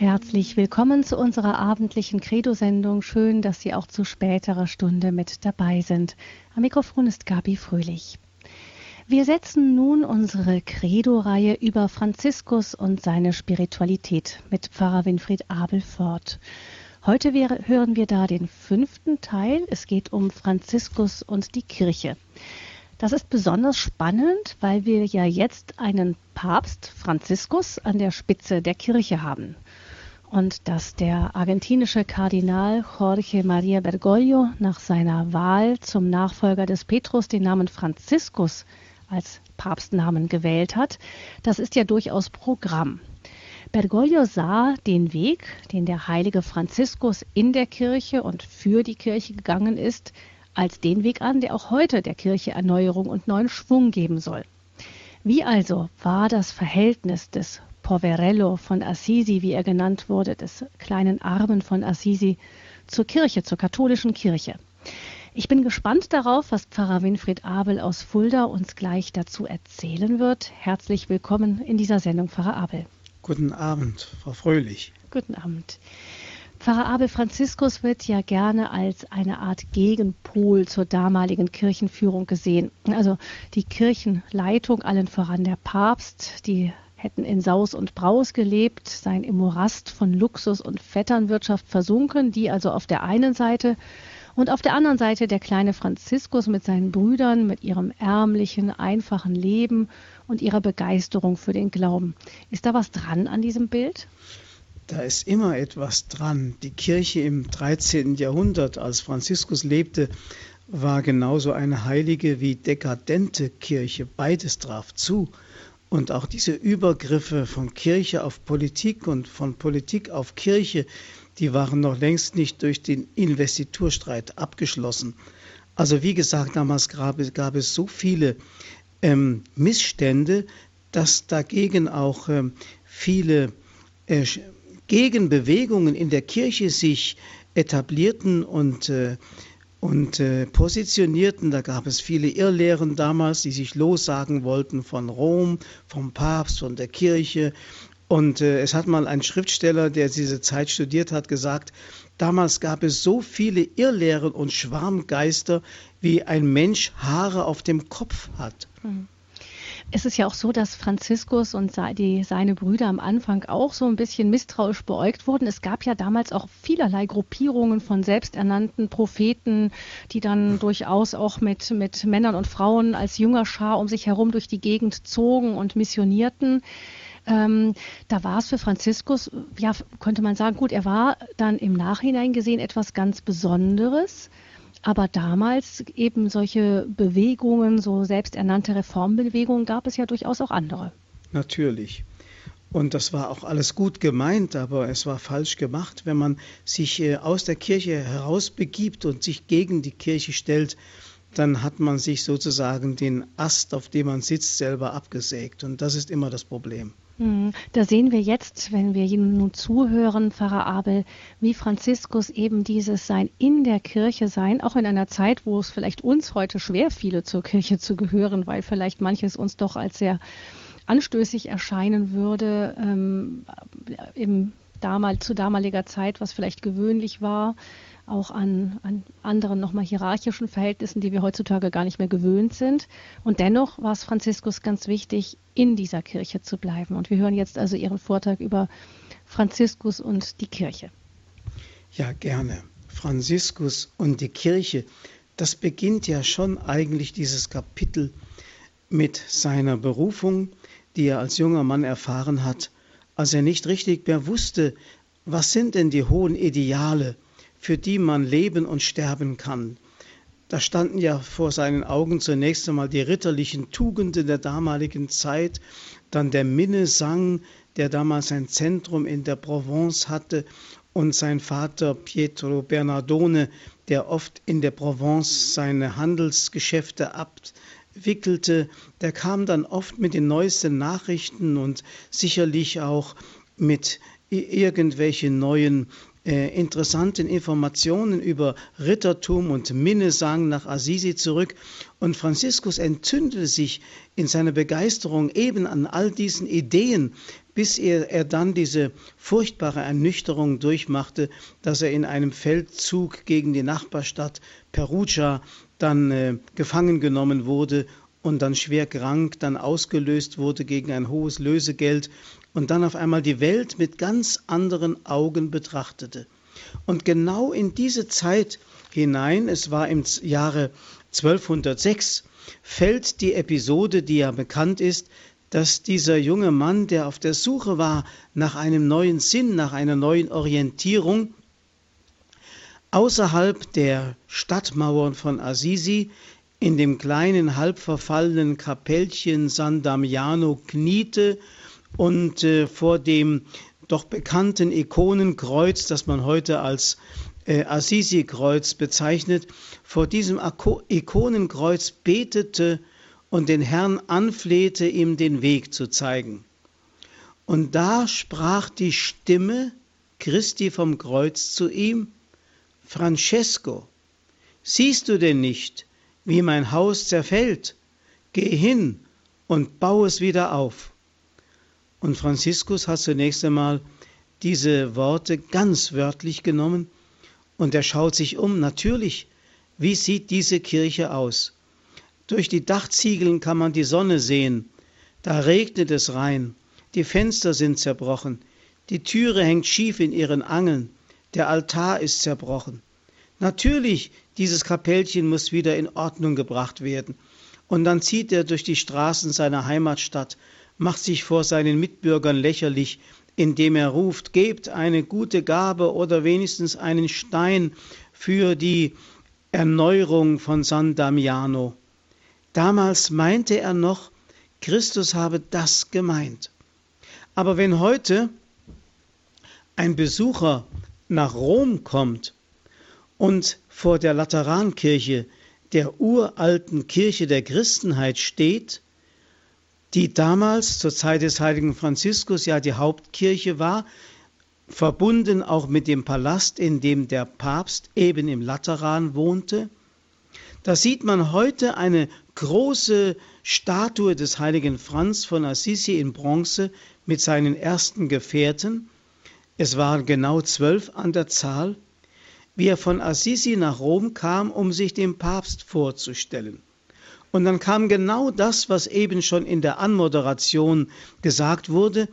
Herzlich willkommen zu unserer abendlichen Credo-Sendung. Schön, dass Sie auch zu späterer Stunde mit dabei sind. Am Mikrofon ist Gabi Fröhlich. Wir setzen nun unsere Credo-Reihe über Franziskus und seine Spiritualität mit Pfarrer Winfried Abel fort. Heute hören wir da den fünften Teil. Es geht um Franziskus und die Kirche. Das ist besonders spannend, weil wir ja jetzt einen Papst Franziskus an der Spitze der Kirche haben. Und dass der argentinische Kardinal Jorge Maria Bergoglio nach seiner Wahl zum Nachfolger des Petrus den Namen Franziskus als Papstnamen gewählt hat, das ist ja durchaus Programm. Bergoglio sah den Weg, den der heilige Franziskus in der Kirche und für die Kirche gegangen ist, als den Weg an, der auch heute der Kirche Erneuerung und neuen Schwung geben soll. Wie also war das Verhältnis des Poverello von Assisi, wie er genannt wurde, des kleinen Armen von Assisi, zur Kirche, zur katholischen Kirche? Ich bin gespannt darauf, was Pfarrer Winfried Abel aus Fulda uns gleich dazu erzählen wird. Herzlich willkommen in dieser Sendung, Pfarrer Abel. Guten Abend, Frau Fröhlich. Guten Abend. Pfarrer Abel Franziskus wird ja gerne als eine Art Gegenpol zur damaligen Kirchenführung gesehen. Also die Kirchenleitung, allen voran der Papst, die hätten in Saus und Braus gelebt, seien im Morast von Luxus und Vetternwirtschaft versunken, die also auf der einen Seite und auf der anderen Seite der kleine Franziskus mit seinen Brüdern, mit ihrem ärmlichen, einfachen Leben und ihrer Begeisterung für den Glauben. Ist da was dran an diesem Bild? Da ist immer etwas dran. Die Kirche im 13. Jahrhundert, als Franziskus lebte, war genauso eine heilige wie dekadente Kirche. Beides traf zu. Und auch diese Übergriffe von Kirche auf Politik und von Politik auf Kirche, die waren noch längst nicht durch den Investiturstreit abgeschlossen. Also wie gesagt, damals gab es, gab es so viele ähm, Missstände, dass dagegen auch ähm, viele äh, Gegenbewegungen in der Kirche sich etablierten und, äh, und äh, positionierten. Da gab es viele Irrlehren damals, die sich lossagen wollten von Rom, vom Papst, von der Kirche. Und äh, es hat mal ein Schriftsteller, der diese Zeit studiert hat, gesagt, damals gab es so viele Irrlehren und Schwarmgeister, wie ein Mensch Haare auf dem Kopf hat. Mhm. Es ist ja auch so, dass Franziskus und die, seine Brüder am Anfang auch so ein bisschen misstrauisch beäugt wurden. Es gab ja damals auch vielerlei Gruppierungen von selbsternannten Propheten, die dann durchaus auch mit, mit Männern und Frauen als junger Schar um sich herum durch die Gegend zogen und missionierten. Ähm, da war es für Franziskus, ja, könnte man sagen, gut, er war dann im Nachhinein gesehen etwas ganz Besonderes. Aber damals eben solche Bewegungen, so selbsternannte Reformbewegungen, gab es ja durchaus auch andere. Natürlich. Und das war auch alles gut gemeint, aber es war falsch gemacht, wenn man sich äh, aus der Kirche herausbegibt und sich gegen die Kirche stellt, dann hat man sich sozusagen den Ast, auf dem man sitzt, selber abgesägt. Und das ist immer das Problem. Hm, da sehen wir jetzt, wenn wir Ihnen nun zuhören, Pfarrer Abel, wie Franziskus eben dieses Sein in der Kirche sein, auch in einer Zeit, wo es vielleicht uns heute schwer fiele, zur Kirche zu gehören, weil vielleicht manches uns doch als sehr anstößig erscheinen würde, ähm, im damal, zu damaliger Zeit, was vielleicht gewöhnlich war auch an, an anderen nochmal hierarchischen Verhältnissen, die wir heutzutage gar nicht mehr gewöhnt sind. Und dennoch war es Franziskus ganz wichtig, in dieser Kirche zu bleiben. Und wir hören jetzt also Ihren Vortrag über Franziskus und die Kirche. Ja, gerne. Franziskus und die Kirche, das beginnt ja schon eigentlich dieses Kapitel mit seiner Berufung, die er als junger Mann erfahren hat, als er nicht richtig mehr wusste, was sind denn die hohen Ideale, für die man leben und sterben kann. Da standen ja vor seinen Augen zunächst einmal die ritterlichen Tugenden der damaligen Zeit, dann der Minnesang, der damals ein Zentrum in der Provence hatte, und sein Vater Pietro Bernardone, der oft in der Provence seine Handelsgeschäfte abwickelte, der kam dann oft mit den neuesten Nachrichten und sicherlich auch mit irgendwelche neuen interessanten Informationen über Rittertum und Minnesang nach Assisi zurück. Und Franziskus entzündete sich in seiner Begeisterung eben an all diesen Ideen, bis er, er dann diese furchtbare Ernüchterung durchmachte, dass er in einem Feldzug gegen die Nachbarstadt Perugia dann äh, gefangen genommen wurde und dann schwer krank, dann ausgelöst wurde gegen ein hohes Lösegeld und dann auf einmal die Welt mit ganz anderen Augen betrachtete. Und genau in diese Zeit hinein, es war im Jahre 1206, fällt die Episode, die ja bekannt ist, dass dieser junge Mann, der auf der Suche war nach einem neuen Sinn, nach einer neuen Orientierung, außerhalb der Stadtmauern von Assisi in dem kleinen halb verfallenen Kapellchen San Damiano kniete und äh, vor dem doch bekannten Ikonenkreuz, das man heute als äh, Assisi-Kreuz bezeichnet, vor diesem Ikonenkreuz betete und den Herrn anflehte, ihm den Weg zu zeigen. Und da sprach die Stimme Christi vom Kreuz zu ihm, Francesco, siehst du denn nicht, wie mein Haus zerfällt? Geh hin und bau es wieder auf. Und Franziskus hat zunächst einmal diese Worte ganz wörtlich genommen und er schaut sich um. Natürlich, wie sieht diese Kirche aus? Durch die Dachziegeln kann man die Sonne sehen. Da regnet es rein. Die Fenster sind zerbrochen. Die Türe hängt schief in ihren Angeln. Der Altar ist zerbrochen. Natürlich, dieses Kapellchen muss wieder in Ordnung gebracht werden. Und dann zieht er durch die Straßen seiner Heimatstadt macht sich vor seinen Mitbürgern lächerlich, indem er ruft, gebt eine gute Gabe oder wenigstens einen Stein für die Erneuerung von San Damiano. Damals meinte er noch, Christus habe das gemeint. Aber wenn heute ein Besucher nach Rom kommt und vor der Laterankirche, der uralten Kirche der Christenheit steht, die damals zur Zeit des heiligen Franziskus ja die Hauptkirche war, verbunden auch mit dem Palast, in dem der Papst eben im Lateran wohnte. Da sieht man heute eine große Statue des heiligen Franz von Assisi in Bronze mit seinen ersten Gefährten. Es waren genau zwölf an der Zahl, wie er von Assisi nach Rom kam, um sich dem Papst vorzustellen. Und dann kam genau das, was eben schon in der Anmoderation gesagt wurde.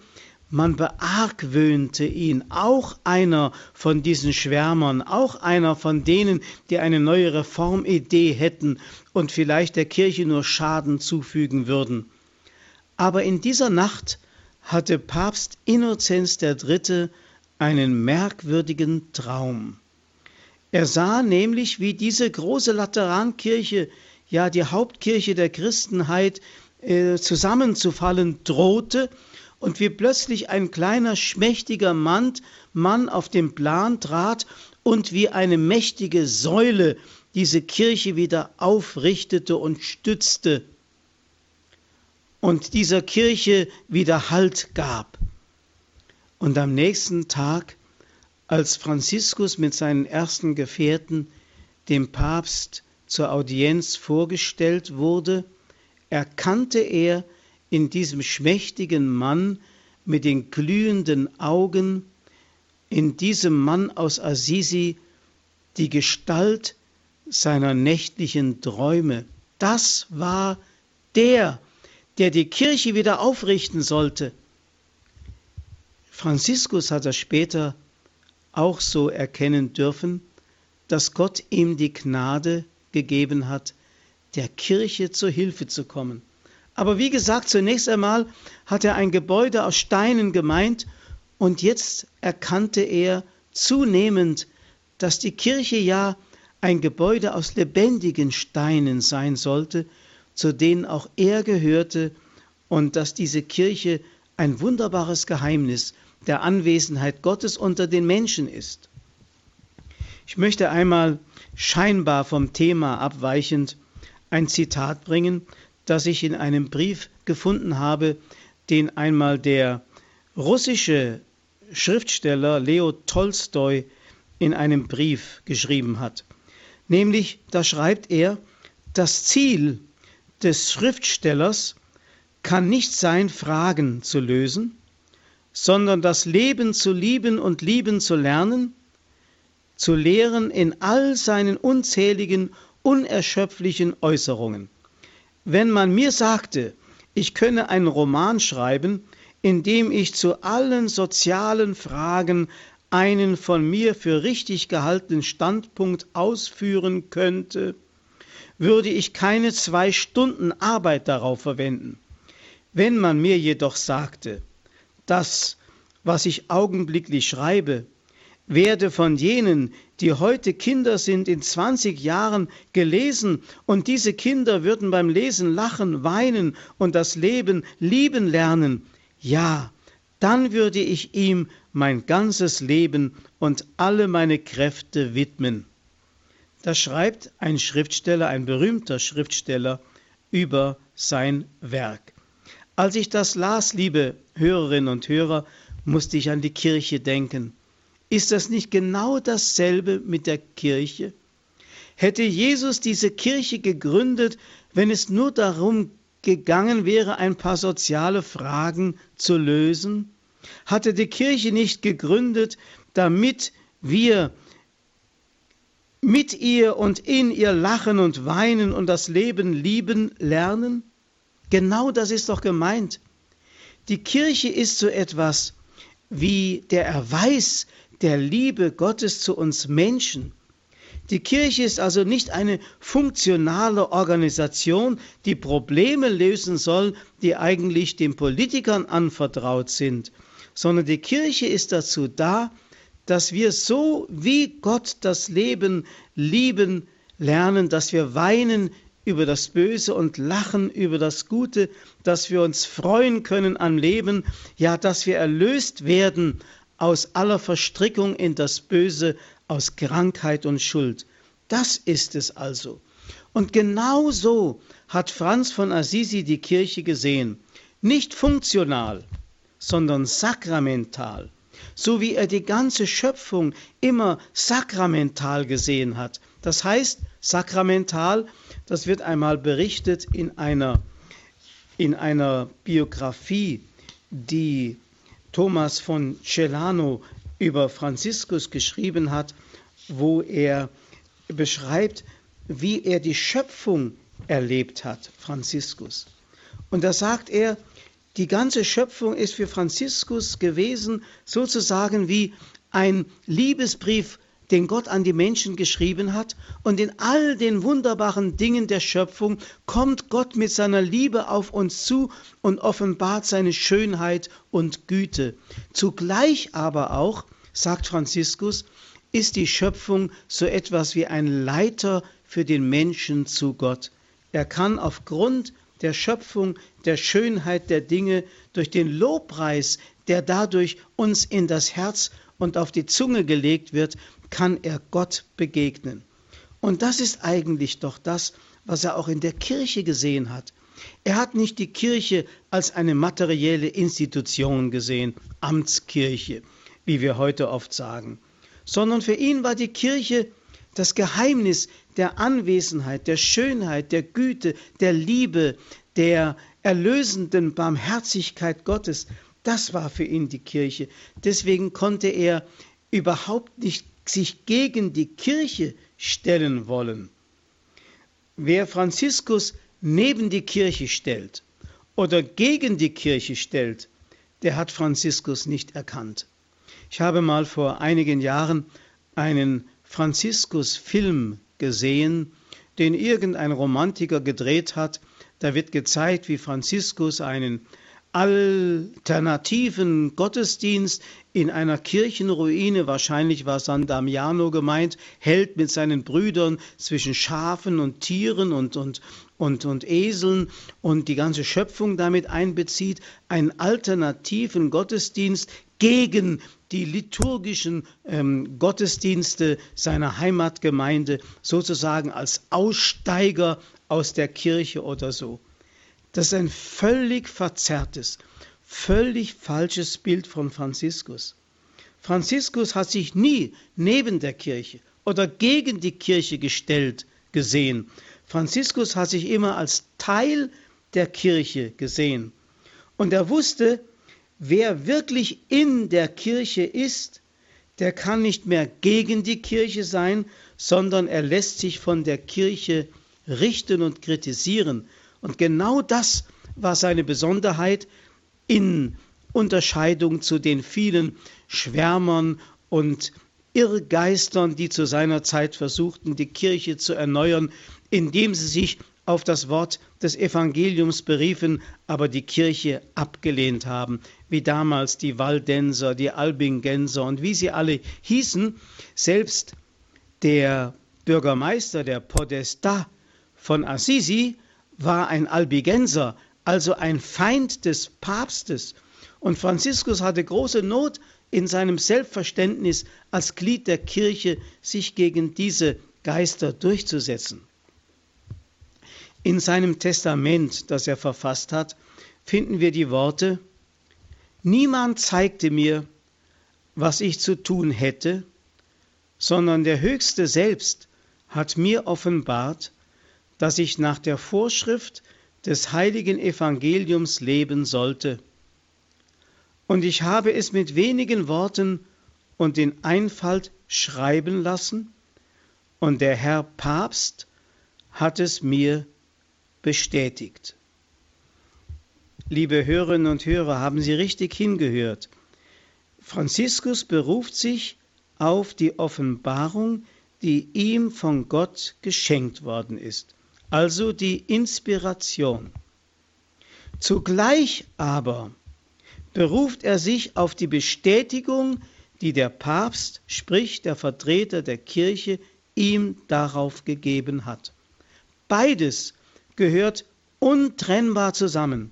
Man beargwöhnte ihn, auch einer von diesen Schwärmern, auch einer von denen, die eine neue Reformidee hätten und vielleicht der Kirche nur Schaden zufügen würden. Aber in dieser Nacht hatte Papst Innozenz III. einen merkwürdigen Traum. Er sah nämlich, wie diese große Laterankirche ja die Hauptkirche der Christenheit äh, zusammenzufallen drohte und wie plötzlich ein kleiner schmächtiger Mann, Mann auf den Plan trat und wie eine mächtige Säule diese Kirche wieder aufrichtete und stützte und dieser Kirche wieder Halt gab. Und am nächsten Tag, als Franziskus mit seinen ersten Gefährten dem Papst zur Audienz vorgestellt wurde, erkannte er in diesem schmächtigen Mann mit den glühenden Augen, in diesem Mann aus Assisi, die Gestalt seiner nächtlichen Träume. Das war der, der die Kirche wieder aufrichten sollte. Franziskus hat das später auch so erkennen dürfen, dass Gott ihm die Gnade gegeben hat, der Kirche zur Hilfe zu kommen. Aber wie gesagt, zunächst einmal hat er ein Gebäude aus Steinen gemeint und jetzt erkannte er zunehmend, dass die Kirche ja ein Gebäude aus lebendigen Steinen sein sollte, zu denen auch er gehörte und dass diese Kirche ein wunderbares Geheimnis der Anwesenheit Gottes unter den Menschen ist. Ich möchte einmal scheinbar vom Thema abweichend ein Zitat bringen, das ich in einem Brief gefunden habe, den einmal der russische Schriftsteller Leo Tolstoi in einem Brief geschrieben hat. Nämlich, da schreibt er, das Ziel des Schriftstellers kann nicht sein, Fragen zu lösen, sondern das Leben zu lieben und lieben zu lernen, zu lehren in all seinen unzähligen, unerschöpflichen Äußerungen. Wenn man mir sagte, ich könne einen Roman schreiben, in dem ich zu allen sozialen Fragen einen von mir für richtig gehaltenen Standpunkt ausführen könnte, würde ich keine zwei Stunden Arbeit darauf verwenden. Wenn man mir jedoch sagte, das, was ich augenblicklich schreibe, werde von jenen, die heute Kinder sind, in 20 Jahren gelesen und diese Kinder würden beim Lesen lachen, weinen und das Leben lieben lernen, ja, dann würde ich ihm mein ganzes Leben und alle meine Kräfte widmen. Da schreibt ein Schriftsteller, ein berühmter Schriftsteller, über sein Werk. Als ich das las, liebe Hörerinnen und Hörer, musste ich an die Kirche denken. Ist das nicht genau dasselbe mit der Kirche? Hätte Jesus diese Kirche gegründet, wenn es nur darum gegangen wäre, ein paar soziale Fragen zu lösen? Hatte die Kirche nicht gegründet, damit wir mit ihr und in ihr lachen und weinen und das Leben lieben lernen? Genau das ist doch gemeint. Die Kirche ist so etwas wie der Erweis der Liebe Gottes zu uns Menschen. Die Kirche ist also nicht eine funktionale Organisation, die Probleme lösen soll, die eigentlich den Politikern anvertraut sind, sondern die Kirche ist dazu da, dass wir so wie Gott das Leben lieben lernen, dass wir weinen über das Böse und lachen über das Gute, dass wir uns freuen können am Leben, ja, dass wir erlöst werden aus aller Verstrickung in das Böse, aus Krankheit und Schuld. Das ist es also. Und genau so hat Franz von Assisi die Kirche gesehen. Nicht funktional, sondern sakramental. So wie er die ganze Schöpfung immer sakramental gesehen hat. Das heißt, sakramental, das wird einmal berichtet in einer, in einer Biografie, die Thomas von Celano über Franziskus geschrieben hat, wo er beschreibt, wie er die Schöpfung erlebt hat, Franziskus. Und da sagt er, die ganze Schöpfung ist für Franziskus gewesen sozusagen wie ein Liebesbrief den Gott an die Menschen geschrieben hat. Und in all den wunderbaren Dingen der Schöpfung kommt Gott mit seiner Liebe auf uns zu und offenbart seine Schönheit und Güte. Zugleich aber auch, sagt Franziskus, ist die Schöpfung so etwas wie ein Leiter für den Menschen zu Gott. Er kann aufgrund der Schöpfung, der Schönheit der Dinge, durch den Lobpreis, der dadurch uns in das Herz und auf die Zunge gelegt wird, kann er Gott begegnen. Und das ist eigentlich doch das, was er auch in der Kirche gesehen hat. Er hat nicht die Kirche als eine materielle Institution gesehen, Amtskirche, wie wir heute oft sagen, sondern für ihn war die Kirche das Geheimnis der Anwesenheit, der Schönheit, der Güte, der Liebe, der erlösenden Barmherzigkeit Gottes. Das war für ihn die Kirche. Deswegen konnte er überhaupt nicht sich gegen die Kirche stellen wollen. Wer Franziskus neben die Kirche stellt oder gegen die Kirche stellt, der hat Franziskus nicht erkannt. Ich habe mal vor einigen Jahren einen Franziskus-Film gesehen, den irgendein Romantiker gedreht hat. Da wird gezeigt, wie Franziskus einen alternativen Gottesdienst in einer Kirchenruine, wahrscheinlich war San Damiano gemeint, hält mit seinen Brüdern zwischen Schafen und Tieren und, und, und, und Eseln und die ganze Schöpfung damit einbezieht, einen alternativen Gottesdienst gegen die liturgischen ähm, Gottesdienste seiner Heimatgemeinde sozusagen als Aussteiger aus der Kirche oder so. Das ist ein völlig verzerrtes, völlig falsches Bild von Franziskus. Franziskus hat sich nie neben der Kirche oder gegen die Kirche gestellt gesehen. Franziskus hat sich immer als Teil der Kirche gesehen. Und er wusste, wer wirklich in der Kirche ist, der kann nicht mehr gegen die Kirche sein, sondern er lässt sich von der Kirche richten und kritisieren. Und genau das war seine Besonderheit in Unterscheidung zu den vielen Schwärmern und Irrgeistern, die zu seiner Zeit versuchten, die Kirche zu erneuern, indem sie sich auf das Wort des Evangeliums beriefen, aber die Kirche abgelehnt haben, wie damals die Waldenser, die Albingenser und wie sie alle hießen. Selbst der Bürgermeister, der Podesta von Assisi, war ein Albigenser, also ein Feind des Papstes. Und Franziskus hatte große Not in seinem Selbstverständnis als Glied der Kirche, sich gegen diese Geister durchzusetzen. In seinem Testament, das er verfasst hat, finden wir die Worte, Niemand zeigte mir, was ich zu tun hätte, sondern der Höchste selbst hat mir offenbart, dass ich nach der Vorschrift des heiligen Evangeliums leben sollte. Und ich habe es mit wenigen Worten und in Einfalt schreiben lassen, und der Herr Papst hat es mir bestätigt. Liebe Hörerinnen und Hörer, haben Sie richtig hingehört. Franziskus beruft sich auf die Offenbarung, die ihm von Gott geschenkt worden ist, also die Inspiration. Zugleich aber beruft er sich auf die Bestätigung, die der Papst, sprich der Vertreter der Kirche, ihm darauf gegeben hat. Beides gehört untrennbar zusammen.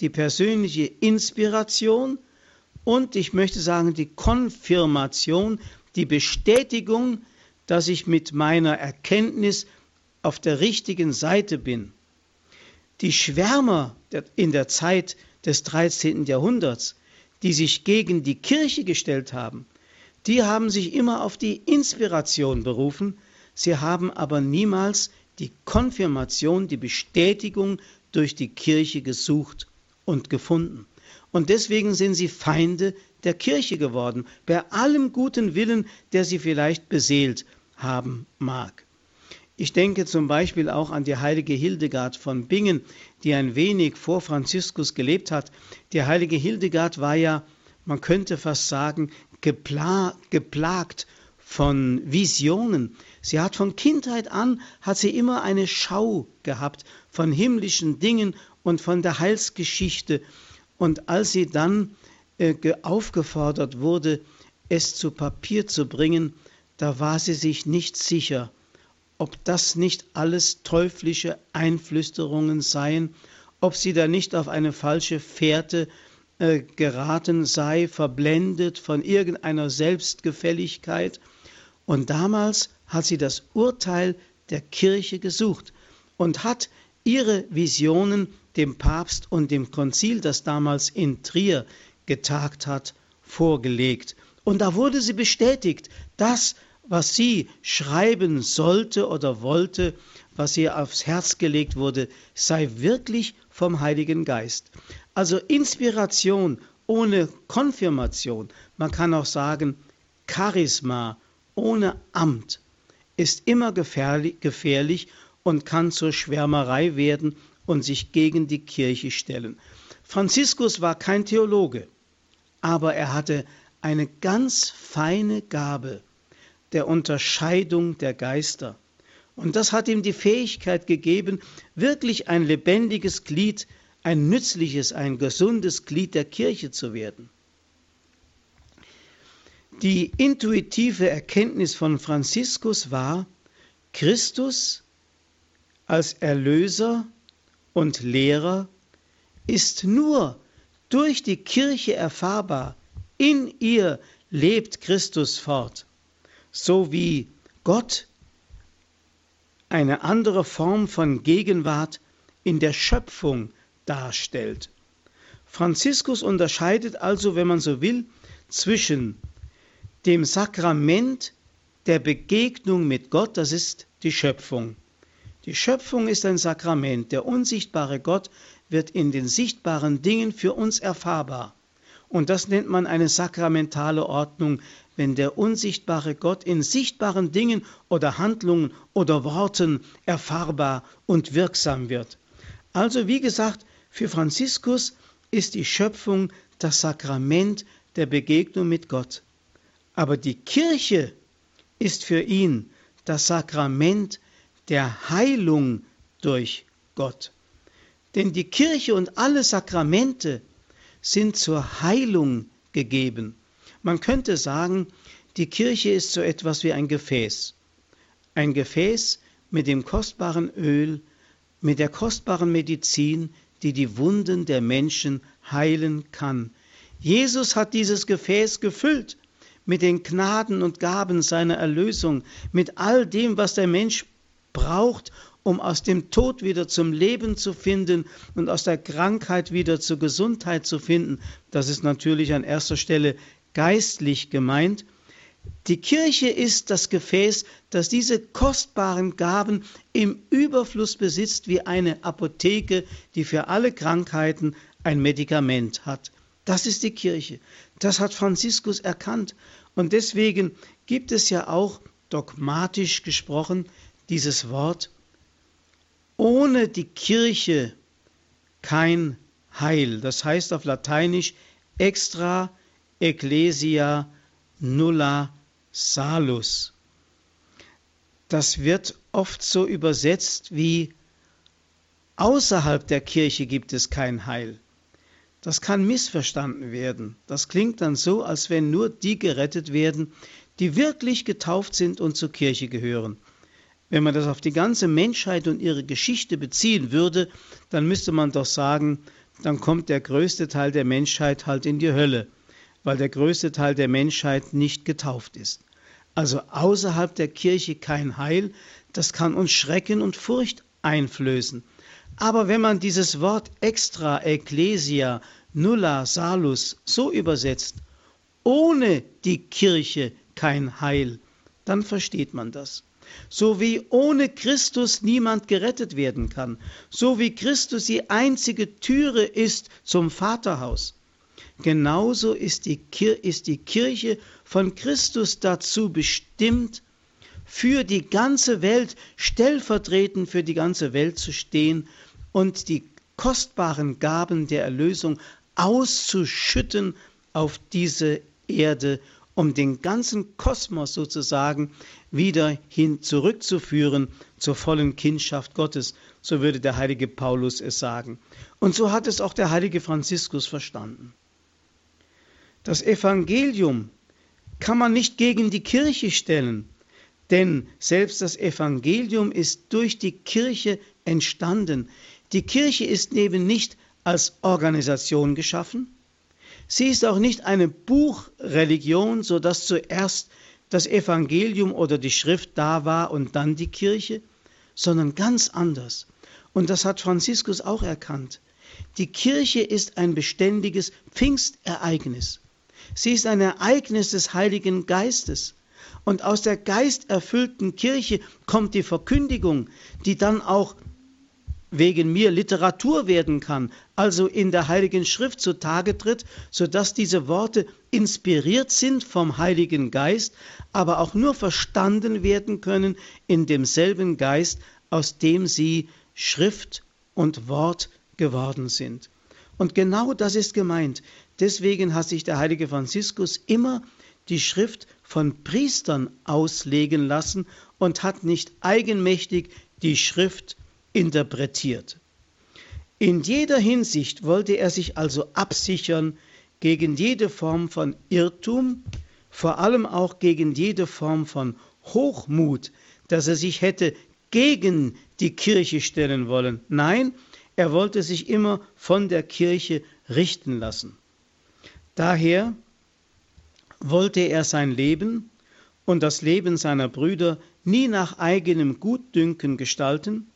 Die persönliche Inspiration und ich möchte sagen die Konfirmation, die Bestätigung, dass ich mit meiner Erkenntnis auf der richtigen Seite bin. Die Schwärmer in der Zeit des 13. Jahrhunderts, die sich gegen die Kirche gestellt haben, die haben sich immer auf die Inspiration berufen, sie haben aber niemals die Konfirmation, die Bestätigung durch die Kirche gesucht und gefunden. Und deswegen sind sie Feinde der Kirche geworden, bei allem guten Willen, der sie vielleicht beseelt haben mag. Ich denke zum Beispiel auch an die heilige Hildegard von Bingen, die ein wenig vor Franziskus gelebt hat. Die heilige Hildegard war ja, man könnte fast sagen, gepla geplagt von Visionen. Sie hat von Kindheit an, hat sie immer eine Schau gehabt von himmlischen Dingen und von der Heilsgeschichte. Und als sie dann äh, aufgefordert wurde, es zu Papier zu bringen, da war sie sich nicht sicher, ob das nicht alles teuflische Einflüsterungen seien, ob sie da nicht auf eine falsche Fährte äh, geraten sei, verblendet von irgendeiner Selbstgefälligkeit. Und damals hat sie das Urteil der Kirche gesucht und hat ihre Visionen dem Papst und dem Konzil, das damals in Trier getagt hat, vorgelegt. Und da wurde sie bestätigt, das, was sie schreiben sollte oder wollte, was ihr aufs Herz gelegt wurde, sei wirklich vom Heiligen Geist. Also Inspiration ohne Konfirmation, man kann auch sagen Charisma ohne Amt, ist immer gefährlich, gefährlich und kann zur Schwärmerei werden und sich gegen die Kirche stellen. Franziskus war kein Theologe, aber er hatte eine ganz feine Gabe der Unterscheidung der Geister. Und das hat ihm die Fähigkeit gegeben, wirklich ein lebendiges Glied, ein nützliches, ein gesundes Glied der Kirche zu werden. Die intuitive Erkenntnis von Franziskus war, Christus als Erlöser und Lehrer ist nur durch die Kirche erfahrbar. In ihr lebt Christus fort, so wie Gott eine andere Form von Gegenwart in der Schöpfung darstellt. Franziskus unterscheidet also, wenn man so will, zwischen dem Sakrament der Begegnung mit Gott, das ist die Schöpfung. Die Schöpfung ist ein Sakrament. Der unsichtbare Gott wird in den sichtbaren Dingen für uns erfahrbar. Und das nennt man eine sakramentale Ordnung, wenn der unsichtbare Gott in sichtbaren Dingen oder Handlungen oder Worten erfahrbar und wirksam wird. Also wie gesagt, für Franziskus ist die Schöpfung das Sakrament der Begegnung mit Gott. Aber die Kirche ist für ihn das Sakrament der Heilung durch Gott. Denn die Kirche und alle Sakramente sind zur Heilung gegeben. Man könnte sagen, die Kirche ist so etwas wie ein Gefäß. Ein Gefäß mit dem kostbaren Öl, mit der kostbaren Medizin, die die Wunden der Menschen heilen kann. Jesus hat dieses Gefäß gefüllt mit den Gnaden und Gaben seiner Erlösung, mit all dem, was der Mensch braucht, um aus dem Tod wieder zum Leben zu finden und aus der Krankheit wieder zur Gesundheit zu finden. Das ist natürlich an erster Stelle geistlich gemeint. Die Kirche ist das Gefäß, das diese kostbaren Gaben im Überfluss besitzt, wie eine Apotheke, die für alle Krankheiten ein Medikament hat. Das ist die Kirche. Das hat Franziskus erkannt. Und deswegen gibt es ja auch dogmatisch gesprochen dieses Wort, ohne die Kirche kein Heil. Das heißt auf Lateinisch extra ecclesia nulla salus. Das wird oft so übersetzt wie außerhalb der Kirche gibt es kein Heil. Das kann missverstanden werden. Das klingt dann so, als wenn nur die gerettet werden, die wirklich getauft sind und zur Kirche gehören. Wenn man das auf die ganze Menschheit und ihre Geschichte beziehen würde, dann müsste man doch sagen, dann kommt der größte Teil der Menschheit halt in die Hölle, weil der größte Teil der Menschheit nicht getauft ist. Also außerhalb der Kirche kein Heil, das kann uns Schrecken und Furcht einflößen. Aber wenn man dieses Wort extra ecclesia nulla salus so übersetzt, ohne die Kirche kein Heil, dann versteht man das. So wie ohne Christus niemand gerettet werden kann, so wie Christus die einzige Türe ist zum Vaterhaus, genauso ist die, ist die Kirche von Christus dazu bestimmt, für die ganze Welt, stellvertretend für die ganze Welt zu stehen und die kostbaren Gaben der Erlösung auszuschütten auf diese Erde, um den ganzen Kosmos sozusagen wieder hin zurückzuführen zur vollen Kindschaft Gottes, so würde der heilige Paulus es sagen. Und so hat es auch der heilige Franziskus verstanden. Das Evangelium kann man nicht gegen die Kirche stellen, denn selbst das Evangelium ist durch die Kirche entstanden. Die Kirche ist eben nicht als Organisation geschaffen. Sie ist auch nicht eine Buchreligion, so dass zuerst das Evangelium oder die Schrift da war und dann die Kirche, sondern ganz anders. Und das hat Franziskus auch erkannt. Die Kirche ist ein beständiges Pfingstereignis. Sie ist ein Ereignis des Heiligen Geistes. Und aus der geisterfüllten Kirche kommt die Verkündigung, die dann auch wegen mir Literatur werden kann, also in der Heiligen Schrift zutage tritt, sodass diese Worte inspiriert sind vom Heiligen Geist, aber auch nur verstanden werden können in demselben Geist, aus dem sie Schrift und Wort geworden sind. Und genau das ist gemeint. Deswegen hat sich der heilige Franziskus immer die Schrift von Priestern auslegen lassen und hat nicht eigenmächtig die Schrift interpretiert. In jeder Hinsicht wollte er sich also absichern gegen jede Form von Irrtum, vor allem auch gegen jede Form von Hochmut, dass er sich hätte gegen die Kirche stellen wollen. Nein, er wollte sich immer von der Kirche richten lassen. Daher wollte er sein Leben und das Leben seiner Brüder nie nach eigenem Gutdünken gestalten.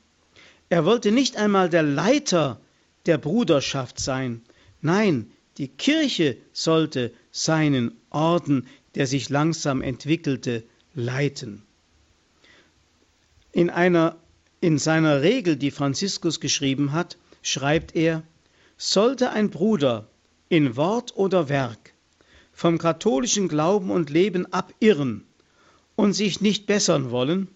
Er wollte nicht einmal der Leiter der Bruderschaft sein. Nein, die Kirche sollte seinen Orden der sich langsam entwickelte, leiten. In, einer, in seiner Regel, die Franziskus geschrieben hat, schreibt er, sollte ein Bruder in Wort oder Werk vom katholischen Glauben und Leben abirren und sich nicht bessern wollen,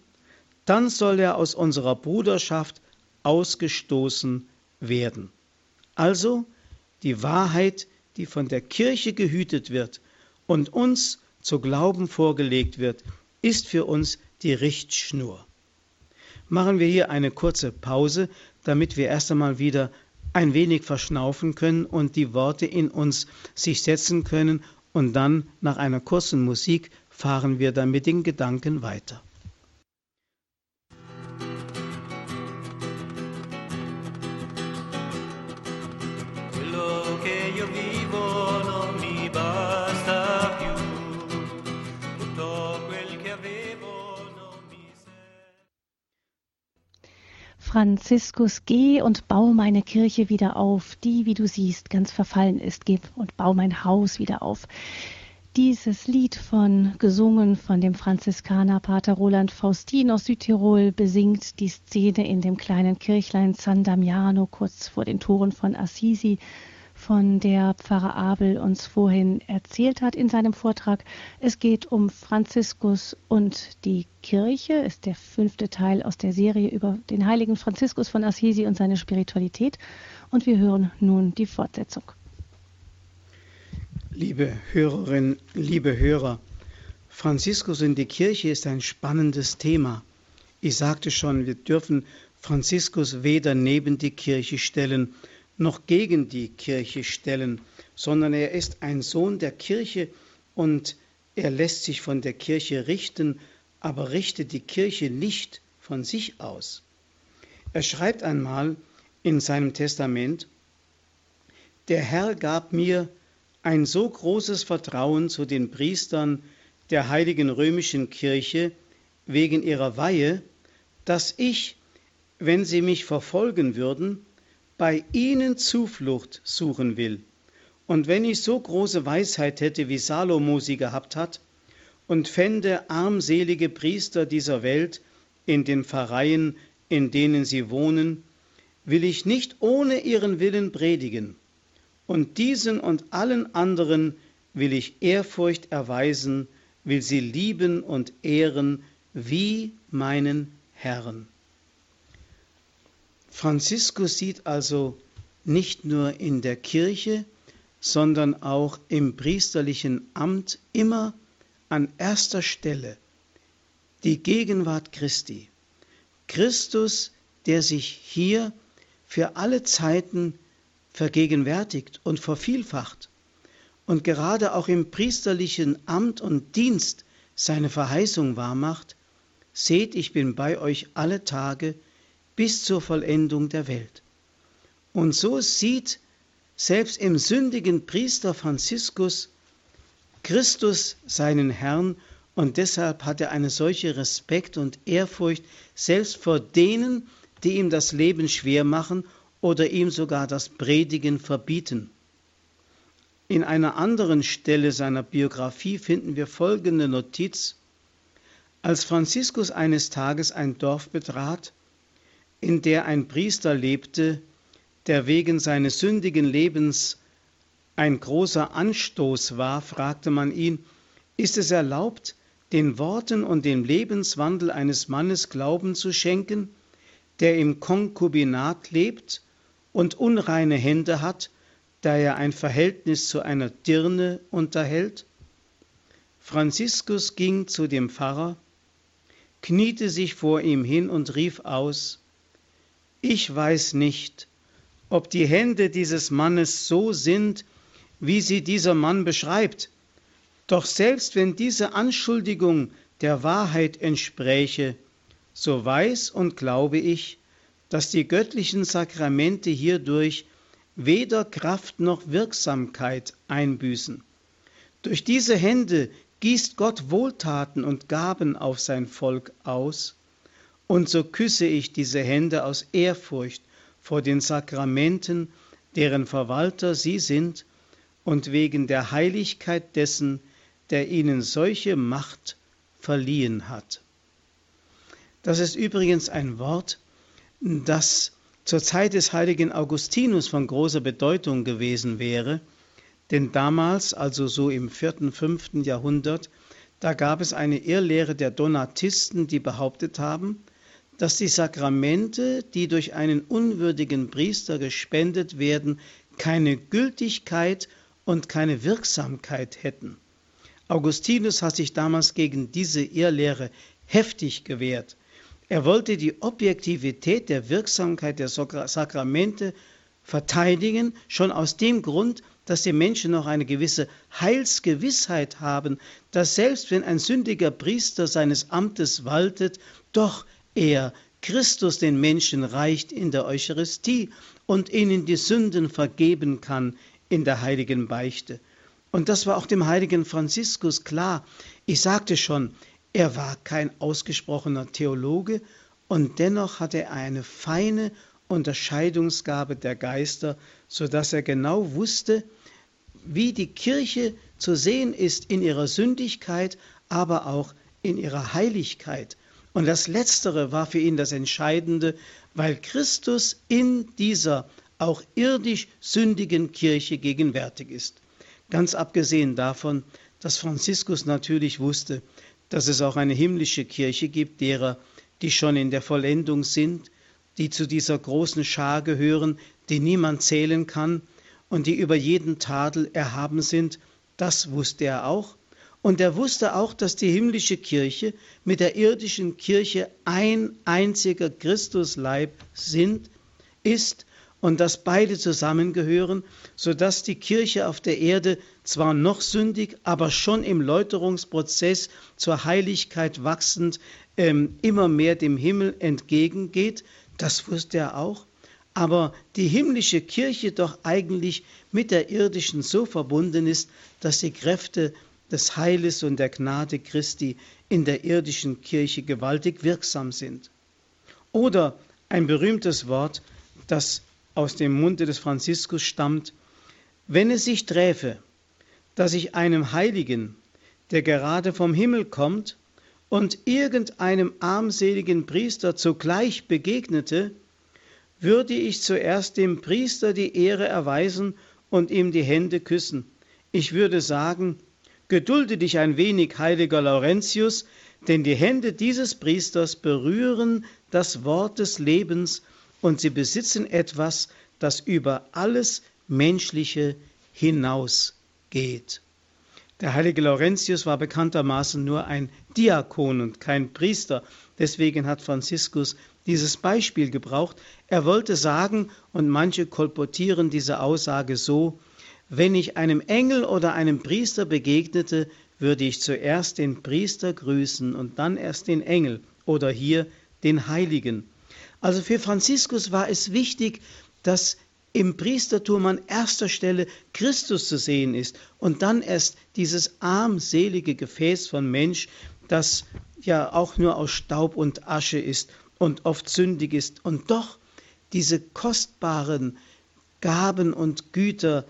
dann soll er aus unserer Bruderschaft ausgestoßen werden. Also die Wahrheit, die von der Kirche gehütet wird und uns zu glauben vorgelegt wird, ist für uns die Richtschnur. Machen wir hier eine kurze Pause, damit wir erst einmal wieder ein wenig verschnaufen können und die Worte in uns sich setzen können und dann nach einer kurzen Musik fahren wir dann mit den Gedanken weiter. Franziskus, geh und bau meine Kirche wieder auf, die, wie du siehst, ganz verfallen ist. Geh und bau mein Haus wieder auf. Dieses Lied von gesungen von dem Franziskaner Pater Roland Faustin aus Südtirol besingt die Szene in dem kleinen Kirchlein San Damiano kurz vor den Toren von Assisi von der Pfarrer Abel uns vorhin erzählt hat in seinem Vortrag. Es geht um Franziskus und die Kirche, ist der fünfte Teil aus der Serie über den heiligen Franziskus von Assisi und seine Spiritualität. Und wir hören nun die Fortsetzung. Liebe Hörerinnen, liebe Hörer, Franziskus und die Kirche ist ein spannendes Thema. Ich sagte schon, wir dürfen Franziskus weder neben die Kirche stellen, noch gegen die Kirche stellen, sondern er ist ein Sohn der Kirche und er lässt sich von der Kirche richten, aber richtet die Kirche nicht von sich aus. Er schreibt einmal in seinem Testament, der Herr gab mir ein so großes Vertrauen zu den Priestern der heiligen römischen Kirche wegen ihrer Weihe, dass ich, wenn sie mich verfolgen würden, bei ihnen Zuflucht suchen will. Und wenn ich so große Weisheit hätte, wie Salomo sie gehabt hat, und fände armselige Priester dieser Welt in den Pfarreien, in denen sie wohnen, will ich nicht ohne ihren Willen predigen, und diesen und allen anderen will ich Ehrfurcht erweisen, will sie lieben und ehren wie meinen Herrn. Franziskus sieht also nicht nur in der Kirche, sondern auch im priesterlichen Amt immer an erster Stelle die Gegenwart Christi. Christus, der sich hier für alle Zeiten vergegenwärtigt und vervielfacht und gerade auch im priesterlichen Amt und Dienst seine Verheißung wahrmacht, seht, ich bin bei euch alle Tage bis zur Vollendung der Welt. Und so sieht selbst im sündigen Priester Franziskus Christus seinen Herrn und deshalb hat er eine solche Respekt und Ehrfurcht selbst vor denen, die ihm das Leben schwer machen oder ihm sogar das Predigen verbieten. In einer anderen Stelle seiner Biografie finden wir folgende Notiz. Als Franziskus eines Tages ein Dorf betrat, in der ein Priester lebte, der wegen seines sündigen Lebens ein großer Anstoß war, fragte man ihn, ist es erlaubt, den Worten und dem Lebenswandel eines Mannes Glauben zu schenken, der im Konkubinat lebt und unreine Hände hat, da er ein Verhältnis zu einer Dirne unterhält? Franziskus ging zu dem Pfarrer, kniete sich vor ihm hin und rief aus, ich weiß nicht, ob die Hände dieses Mannes so sind, wie sie dieser Mann beschreibt. Doch selbst wenn diese Anschuldigung der Wahrheit entspräche, so weiß und glaube ich, dass die göttlichen Sakramente hierdurch weder Kraft noch Wirksamkeit einbüßen. Durch diese Hände gießt Gott Wohltaten und Gaben auf sein Volk aus, und so küsse ich diese Hände aus Ehrfurcht vor den Sakramenten, deren Verwalter sie sind, und wegen der Heiligkeit dessen, der ihnen solche Macht verliehen hat. Das ist übrigens ein Wort, das zur Zeit des heiligen Augustinus von großer Bedeutung gewesen wäre, denn damals, also so im vierten, fünften Jahrhundert, da gab es eine Irrlehre der Donatisten, die behauptet haben, dass die Sakramente, die durch einen unwürdigen Priester gespendet werden, keine Gültigkeit und keine Wirksamkeit hätten. Augustinus hat sich damals gegen diese Irrlehre heftig gewehrt. Er wollte die Objektivität der Wirksamkeit der Sakramente verteidigen, schon aus dem Grund, dass die Menschen noch eine gewisse Heilsgewissheit haben, dass selbst wenn ein sündiger Priester seines Amtes waltet, doch er Christus den Menschen reicht in der Eucharistie und ihnen die Sünden vergeben kann in der heiligen Beichte. Und das war auch dem heiligen Franziskus klar. Ich sagte schon, er war kein ausgesprochener Theologe und dennoch hatte er eine feine Unterscheidungsgabe der Geister, so dass er genau wusste, wie die Kirche zu sehen ist in ihrer Sündigkeit, aber auch in ihrer Heiligkeit. Und das Letztere war für ihn das Entscheidende, weil Christus in dieser auch irdisch sündigen Kirche gegenwärtig ist. Ganz abgesehen davon, dass Franziskus natürlich wusste, dass es auch eine himmlische Kirche gibt, derer, die schon in der Vollendung sind, die zu dieser großen Schar gehören, die niemand zählen kann und die über jeden Tadel erhaben sind, das wusste er auch. Und er wusste auch, dass die himmlische Kirche mit der irdischen Kirche ein einziger Christusleib sind, ist und dass beide zusammengehören, so dass die Kirche auf der Erde zwar noch sündig, aber schon im Läuterungsprozess zur Heiligkeit wachsend ähm, immer mehr dem Himmel entgegengeht, das wusste er auch, aber die himmlische Kirche doch eigentlich mit der irdischen so verbunden ist, dass die Kräfte des Heiles und der Gnade Christi in der irdischen Kirche gewaltig wirksam sind. Oder ein berühmtes Wort, das aus dem Munde des Franziskus stammt, wenn es sich träfe, dass ich einem Heiligen, der gerade vom Himmel kommt und irgendeinem armseligen Priester zugleich begegnete, würde ich zuerst dem Priester die Ehre erweisen und ihm die Hände küssen. Ich würde sagen, gedulde dich ein wenig, heiliger Laurentius, denn die Hände dieses Priesters berühren das Wort des Lebens und sie besitzen etwas, das über alles Menschliche hinausgeht. Der heilige Laurentius war bekanntermaßen nur ein Diakon und kein Priester. Deswegen hat Franziskus dieses Beispiel gebraucht. Er wollte sagen, und manche kolportieren diese Aussage so, wenn ich einem Engel oder einem Priester begegnete, würde ich zuerst den Priester grüßen und dann erst den Engel oder hier den Heiligen. Also für Franziskus war es wichtig, dass im Priestertum an erster Stelle Christus zu sehen ist und dann erst dieses armselige Gefäß von Mensch, das ja auch nur aus Staub und Asche ist und oft sündig ist und doch diese kostbaren Gaben und Güter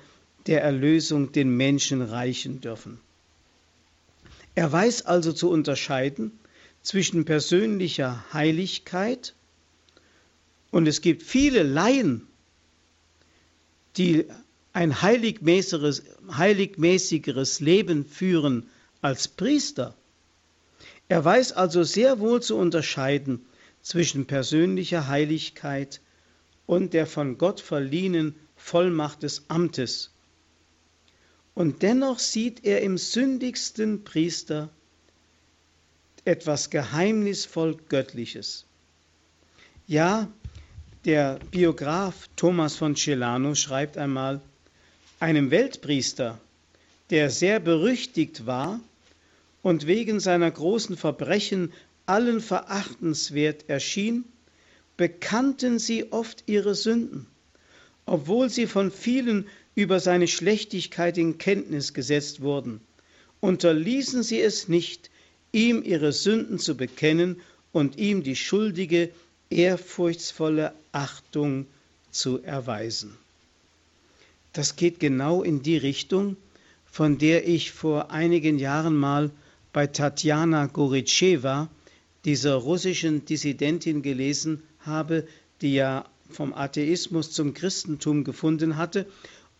der Erlösung den Menschen reichen dürfen. Er weiß also zu unterscheiden zwischen persönlicher Heiligkeit und es gibt viele Laien, die ein heiligmäßigeres, heiligmäßigeres Leben führen als Priester. Er weiß also sehr wohl zu unterscheiden zwischen persönlicher Heiligkeit und der von Gott verliehenen Vollmacht des Amtes. Und dennoch sieht er im sündigsten Priester etwas geheimnisvoll Göttliches. Ja, der Biograf Thomas von Celano schreibt einmal, einem Weltpriester, der sehr berüchtigt war und wegen seiner großen Verbrechen allen verachtenswert erschien, bekannten sie oft ihre Sünden, obwohl sie von vielen über seine Schlechtigkeit in Kenntnis gesetzt wurden, unterließen sie es nicht, ihm ihre Sünden zu bekennen und ihm die schuldige ehrfurchtsvolle Achtung zu erweisen. Das geht genau in die Richtung, von der ich vor einigen Jahren mal bei Tatjana Goritschewa, dieser russischen Dissidentin, gelesen habe, die ja vom Atheismus zum Christentum gefunden hatte,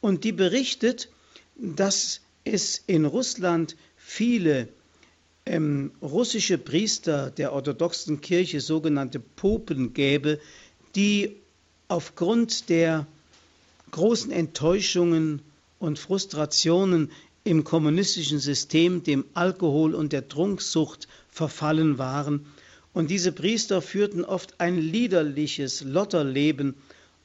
und die berichtet, dass es in Russland viele ähm, russische Priester der orthodoxen Kirche, sogenannte Popen, gäbe, die aufgrund der großen Enttäuschungen und Frustrationen im kommunistischen System, dem Alkohol und der Trunksucht verfallen waren. Und diese Priester führten oft ein liederliches Lotterleben.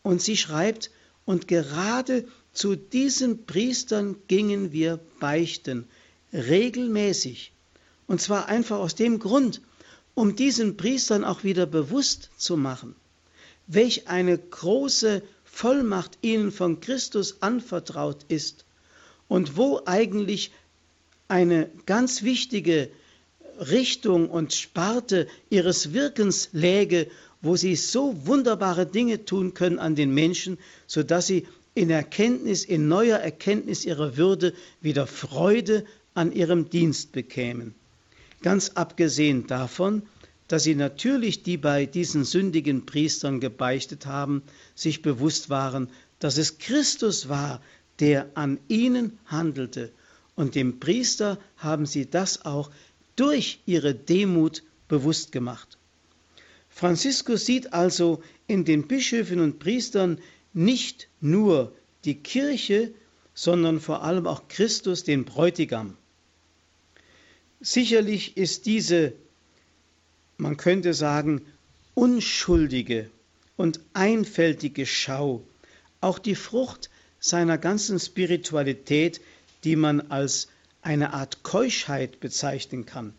Und sie schreibt, und gerade zu diesen Priestern gingen wir beichten, regelmäßig. Und zwar einfach aus dem Grund, um diesen Priestern auch wieder bewusst zu machen, welch eine große Vollmacht ihnen von Christus anvertraut ist und wo eigentlich eine ganz wichtige Richtung und Sparte ihres Wirkens läge, wo sie so wunderbare Dinge tun können an den Menschen, sodass sie in Erkenntnis, in neuer Erkenntnis ihrer Würde wieder Freude an ihrem Dienst bekämen. Ganz abgesehen davon, dass sie natürlich, die bei diesen sündigen Priestern gebeichtet haben, sich bewusst waren, dass es Christus war, der an ihnen handelte. Und dem Priester haben sie das auch durch ihre Demut bewusst gemacht. Franziskus sieht also in den Bischöfen und Priestern nicht nur die Kirche, sondern vor allem auch Christus, den Bräutigam. Sicherlich ist diese, man könnte sagen, unschuldige und einfältige Schau auch die Frucht seiner ganzen Spiritualität, die man als eine Art Keuschheit bezeichnen kann.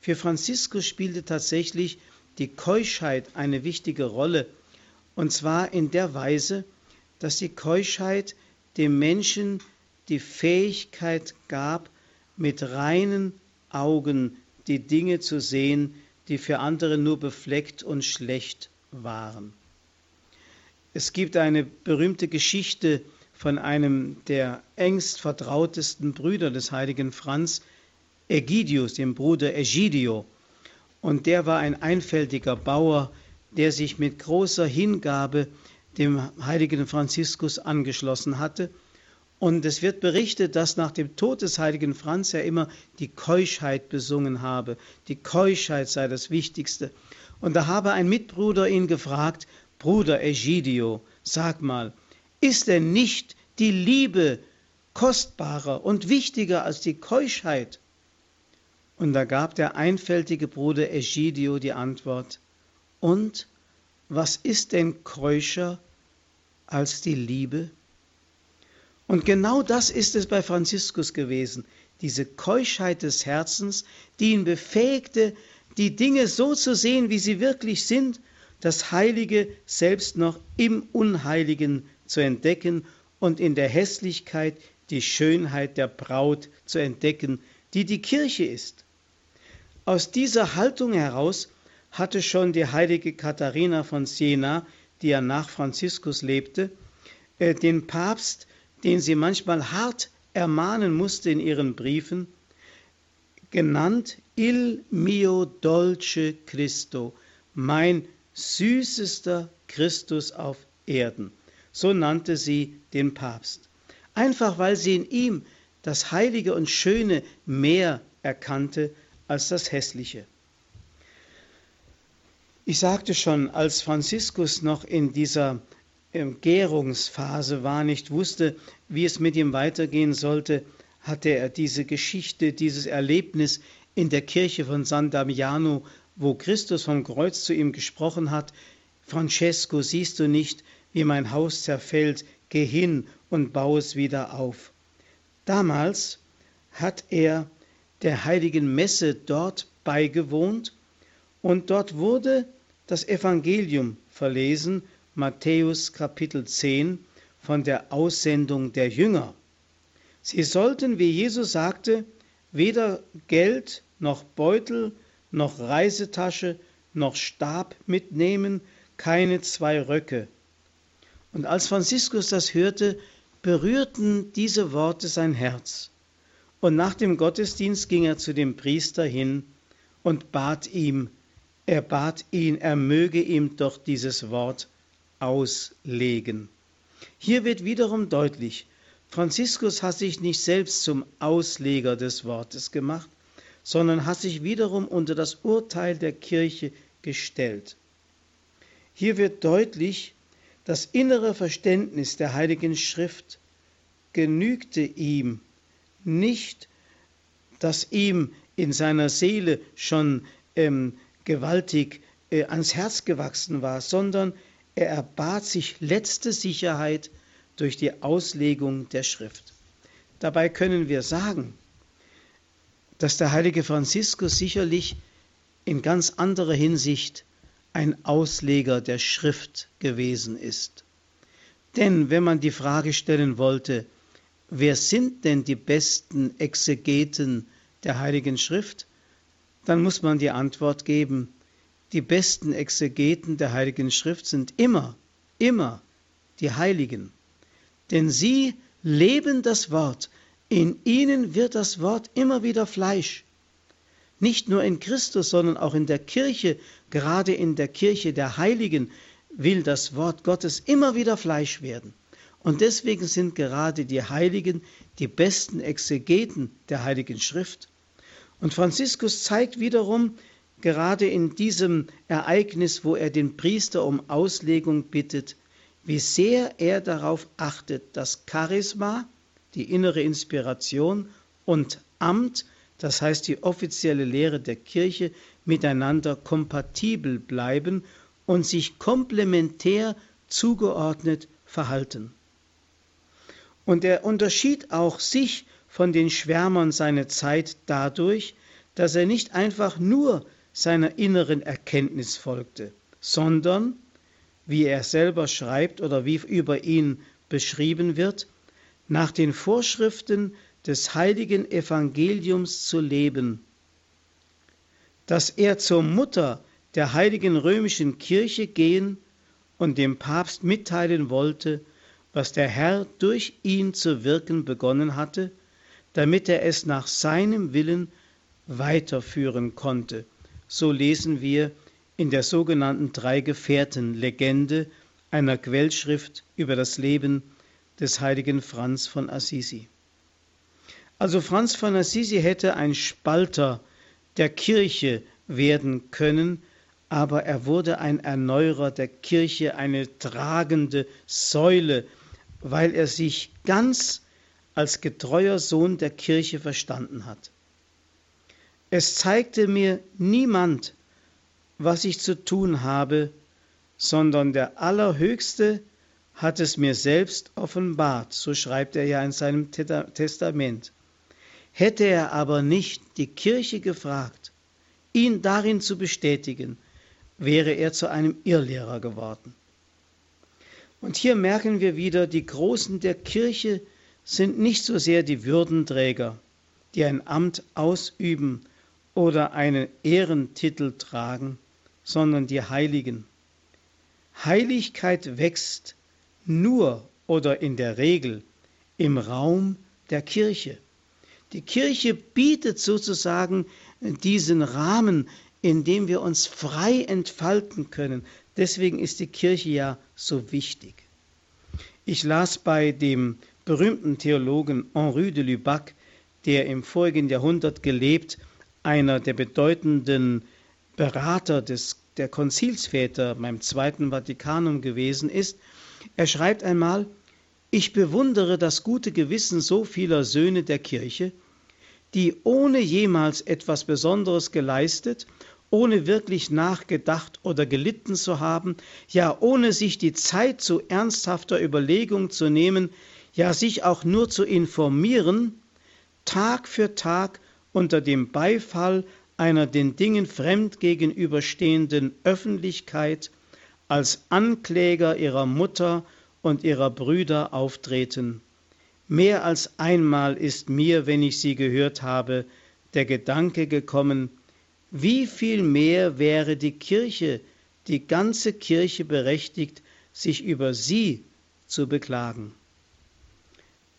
Für Franziskus spielte tatsächlich die Keuschheit eine wichtige Rolle, und zwar in der Weise, dass die Keuschheit dem Menschen die Fähigkeit gab, mit reinen Augen die Dinge zu sehen, die für andere nur befleckt und schlecht waren. Es gibt eine berühmte Geschichte von einem der engst vertrautesten Brüder des heiligen Franz, Ägidius, dem Bruder Egidio. Und der war ein einfältiger Bauer, der sich mit großer Hingabe dem heiligen Franziskus angeschlossen hatte. Und es wird berichtet, dass nach dem Tod des heiligen Franz er immer die Keuschheit besungen habe. Die Keuschheit sei das Wichtigste. Und da habe ein Mitbruder ihn gefragt, Bruder Egidio, sag mal, ist denn nicht die Liebe kostbarer und wichtiger als die Keuschheit? Und da gab der einfältige Bruder Egidio die Antwort, und was ist denn keuscher als die Liebe? Und genau das ist es bei Franziskus gewesen, diese Keuschheit des Herzens, die ihn befähigte, die Dinge so zu sehen, wie sie wirklich sind, das Heilige selbst noch im Unheiligen zu entdecken und in der Hässlichkeit die Schönheit der Braut zu entdecken, die die Kirche ist. Aus dieser Haltung heraus hatte schon die heilige Katharina von Siena, die ja nach Franziskus lebte, äh, den Papst, den sie manchmal hart ermahnen musste in ihren Briefen, genannt Il mio dolce Cristo, mein süßester Christus auf Erden. So nannte sie den Papst. Einfach weil sie in ihm das Heilige und Schöne mehr erkannte als das Hässliche. Ich sagte schon, als Franziskus noch in dieser Gärungsphase war, nicht wusste, wie es mit ihm weitergehen sollte, hatte er diese Geschichte, dieses Erlebnis in der Kirche von San Damiano, wo Christus vom Kreuz zu ihm gesprochen hat, Francesco, siehst du nicht, wie mein Haus zerfällt, geh hin und baue es wieder auf. Damals hat er der heiligen Messe dort beigewohnt und dort wurde das Evangelium verlesen, Matthäus Kapitel 10, von der Aussendung der Jünger. Sie sollten, wie Jesus sagte, weder Geld noch Beutel noch Reisetasche noch Stab mitnehmen, keine zwei Röcke. Und als Franziskus das hörte, berührten diese Worte sein Herz. Und nach dem Gottesdienst ging er zu dem Priester hin und bat ihm, er bat ihn, er möge ihm doch dieses Wort auslegen. Hier wird wiederum deutlich, Franziskus hat sich nicht selbst zum Ausleger des Wortes gemacht, sondern hat sich wiederum unter das Urteil der Kirche gestellt. Hier wird deutlich, das innere Verständnis der Heiligen Schrift genügte ihm nicht, das ihm in seiner Seele schon ähm, gewaltig äh, ans Herz gewachsen war, sondern er erbat sich letzte Sicherheit durch die Auslegung der Schrift. Dabei können wir sagen, dass der heilige Franziskus sicherlich in ganz anderer Hinsicht ein Ausleger der Schrift gewesen ist. Denn wenn man die Frage stellen wollte, wer sind denn die besten Exegeten der Heiligen Schrift, dann muss man die Antwort geben, die besten Exegeten der Heiligen Schrift sind immer, immer die Heiligen. Denn sie leben das Wort, in ihnen wird das Wort immer wieder Fleisch. Nicht nur in Christus, sondern auch in der Kirche, gerade in der Kirche der Heiligen, will das Wort Gottes immer wieder Fleisch werden. Und deswegen sind gerade die Heiligen die besten Exegeten der Heiligen Schrift. Und Franziskus zeigt wiederum, gerade in diesem Ereignis, wo er den Priester um Auslegung bittet, wie sehr er darauf achtet, dass Charisma, die innere Inspiration und Amt, das heißt die offizielle Lehre der Kirche, miteinander kompatibel bleiben und sich komplementär zugeordnet verhalten. Und er unterschied auch sich von den Schwärmern seiner Zeit dadurch, dass er nicht einfach nur seiner inneren Erkenntnis folgte, sondern, wie er selber schreibt oder wie über ihn beschrieben wird, nach den Vorschriften des heiligen Evangeliums zu leben, dass er zur Mutter der heiligen römischen Kirche gehen und dem Papst mitteilen wollte, was der Herr durch ihn zu wirken begonnen hatte, damit er es nach seinem Willen weiterführen konnte so lesen wir in der sogenannten Drei Gefährten Legende einer Quellschrift über das Leben des heiligen Franz von Assisi. Also Franz von Assisi hätte ein Spalter der Kirche werden können, aber er wurde ein Erneuerer der Kirche, eine tragende Säule, weil er sich ganz als getreuer Sohn der Kirche verstanden hat. Es zeigte mir niemand, was ich zu tun habe, sondern der Allerhöchste hat es mir selbst offenbart, so schreibt er ja in seinem Testament. Hätte er aber nicht die Kirche gefragt, ihn darin zu bestätigen, wäre er zu einem Irrlehrer geworden. Und hier merken wir wieder, die Großen der Kirche sind nicht so sehr die Würdenträger, die ein Amt ausüben, oder einen Ehrentitel tragen, sondern die Heiligen. Heiligkeit wächst nur oder in der Regel im Raum der Kirche. Die Kirche bietet sozusagen diesen Rahmen, in dem wir uns frei entfalten können. Deswegen ist die Kirche ja so wichtig. Ich las bei dem berühmten Theologen Henri de Lubac, der im vorigen Jahrhundert gelebt einer der bedeutenden Berater des, der Konzilsväter beim Zweiten Vatikanum gewesen ist. Er schreibt einmal, ich bewundere das gute Gewissen so vieler Söhne der Kirche, die ohne jemals etwas Besonderes geleistet, ohne wirklich nachgedacht oder gelitten zu haben, ja ohne sich die Zeit zu ernsthafter Überlegung zu nehmen, ja sich auch nur zu informieren, Tag für Tag unter dem Beifall einer den Dingen fremd gegenüberstehenden Öffentlichkeit als Ankläger ihrer Mutter und ihrer Brüder auftreten. Mehr als einmal ist mir, wenn ich sie gehört habe, der Gedanke gekommen, wie viel mehr wäre die Kirche, die ganze Kirche berechtigt, sich über sie zu beklagen.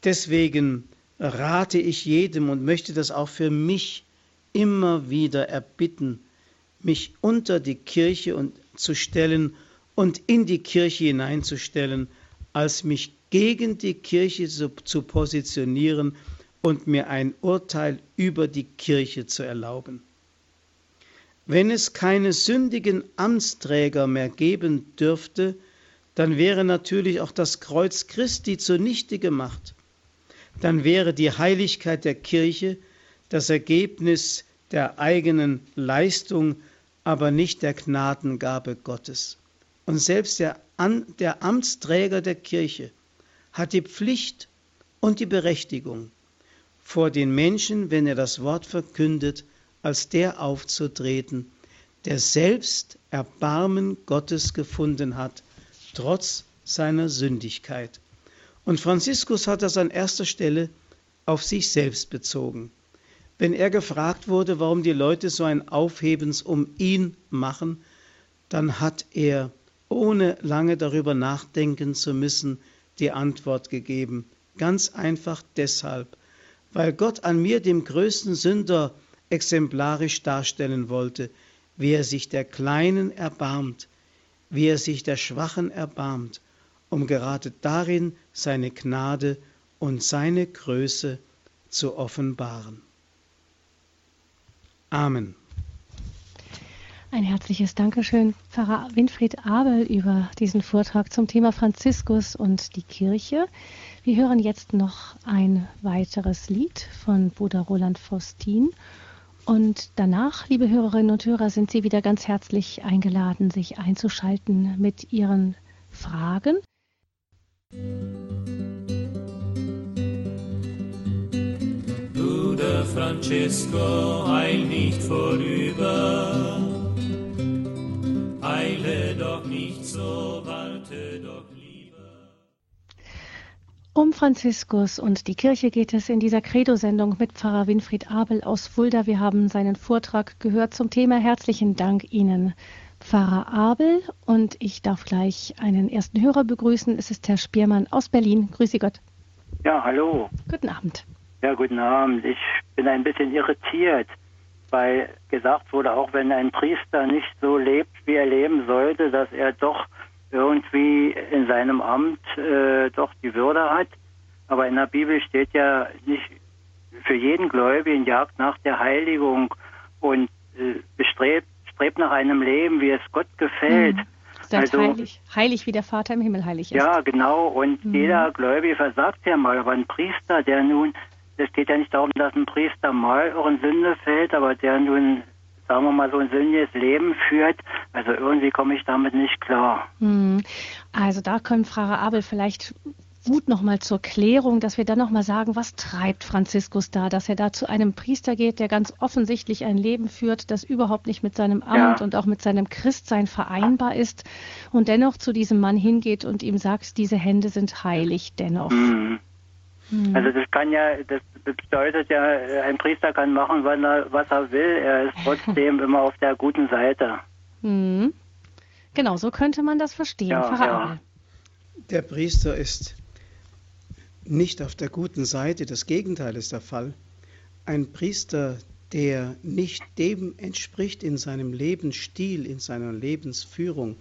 Deswegen rate ich jedem und möchte das auch für mich immer wieder erbitten, mich unter die Kirche und zu stellen und in die Kirche hineinzustellen, als mich gegen die Kirche zu, zu positionieren und mir ein Urteil über die Kirche zu erlauben. Wenn es keine sündigen Amtsträger mehr geben dürfte, dann wäre natürlich auch das Kreuz Christi zunichte gemacht. Dann wäre die Heiligkeit der Kirche das Ergebnis der eigenen Leistung, aber nicht der Gnadengabe Gottes. Und selbst der, der Amtsträger der Kirche hat die Pflicht und die Berechtigung, vor den Menschen, wenn er das Wort verkündet, als der aufzutreten, der selbst Erbarmen Gottes gefunden hat, trotz seiner Sündigkeit. Und Franziskus hat das an erster Stelle auf sich selbst bezogen. Wenn er gefragt wurde, warum die Leute so ein Aufhebens um ihn machen, dann hat er, ohne lange darüber nachdenken zu müssen, die Antwort gegeben. Ganz einfach deshalb, weil Gott an mir, dem größten Sünder, exemplarisch darstellen wollte, wie er sich der Kleinen erbarmt, wie er sich der Schwachen erbarmt, um gerade darin seine Gnade und seine Größe zu offenbaren. Amen. Ein herzliches Dankeschön, Pfarrer Winfried Abel, über diesen Vortrag zum Thema Franziskus und die Kirche. Wir hören jetzt noch ein weiteres Lied von Bruder Roland Faustin und danach, liebe Hörerinnen und Hörer, sind Sie wieder ganz herzlich eingeladen, sich einzuschalten mit Ihren Fragen. Bruder Francesco, eil nicht vorüber, eile doch nicht so, warte doch um Franziskus und die Kirche geht es in dieser Credo-Sendung mit Pfarrer Winfried Abel aus Fulda. Wir haben seinen Vortrag gehört zum Thema. Herzlichen Dank Ihnen, Pfarrer Abel. Und ich darf gleich einen ersten Hörer begrüßen. Es ist Herr Spiermann aus Berlin. Grüße Gott. Ja, hallo. Guten Abend. Ja, guten Abend. Ich bin ein bisschen irritiert, weil gesagt wurde, auch wenn ein Priester nicht so lebt, wie er leben sollte, dass er doch irgendwie in seinem Amt äh, doch die Würde hat. Aber in der Bibel steht ja nicht für jeden Gläubigen Jagd nach der Heiligung und äh, bestrebt strebt nach einem Leben, wie es Gott gefällt. Mhm. Also, heilig, heilig wie der Vater im Himmel heilig ist. Ja, genau. Und mhm. jeder Gläubige versagt ja mal. Aber ein Priester, der nun, es geht ja nicht darum, dass ein Priester mal in Sünde fällt, aber der nun sagen wir mal, so ein sündiges Leben führt. Also irgendwie komme ich damit nicht klar. Hm. Also da können Pfarrer Abel vielleicht gut nochmal zur Klärung, dass wir dann nochmal sagen, was treibt Franziskus da, dass er da zu einem Priester geht, der ganz offensichtlich ein Leben führt, das überhaupt nicht mit seinem Amt ja. und auch mit seinem Christsein vereinbar ist und dennoch zu diesem Mann hingeht und ihm sagt, diese Hände sind heilig dennoch. Mhm. Mhm. Also das kann ja, das bedeutet ja, ein Priester kann machen, wann er, was er will. Er ist trotzdem immer auf der guten Seite. Mhm. Genau, so könnte man das verstehen. Ja, ja. Der Priester ist nicht auf der guten Seite, das Gegenteil ist der Fall. Ein Priester, der nicht dem entspricht in seinem Lebensstil, in seiner Lebensführung,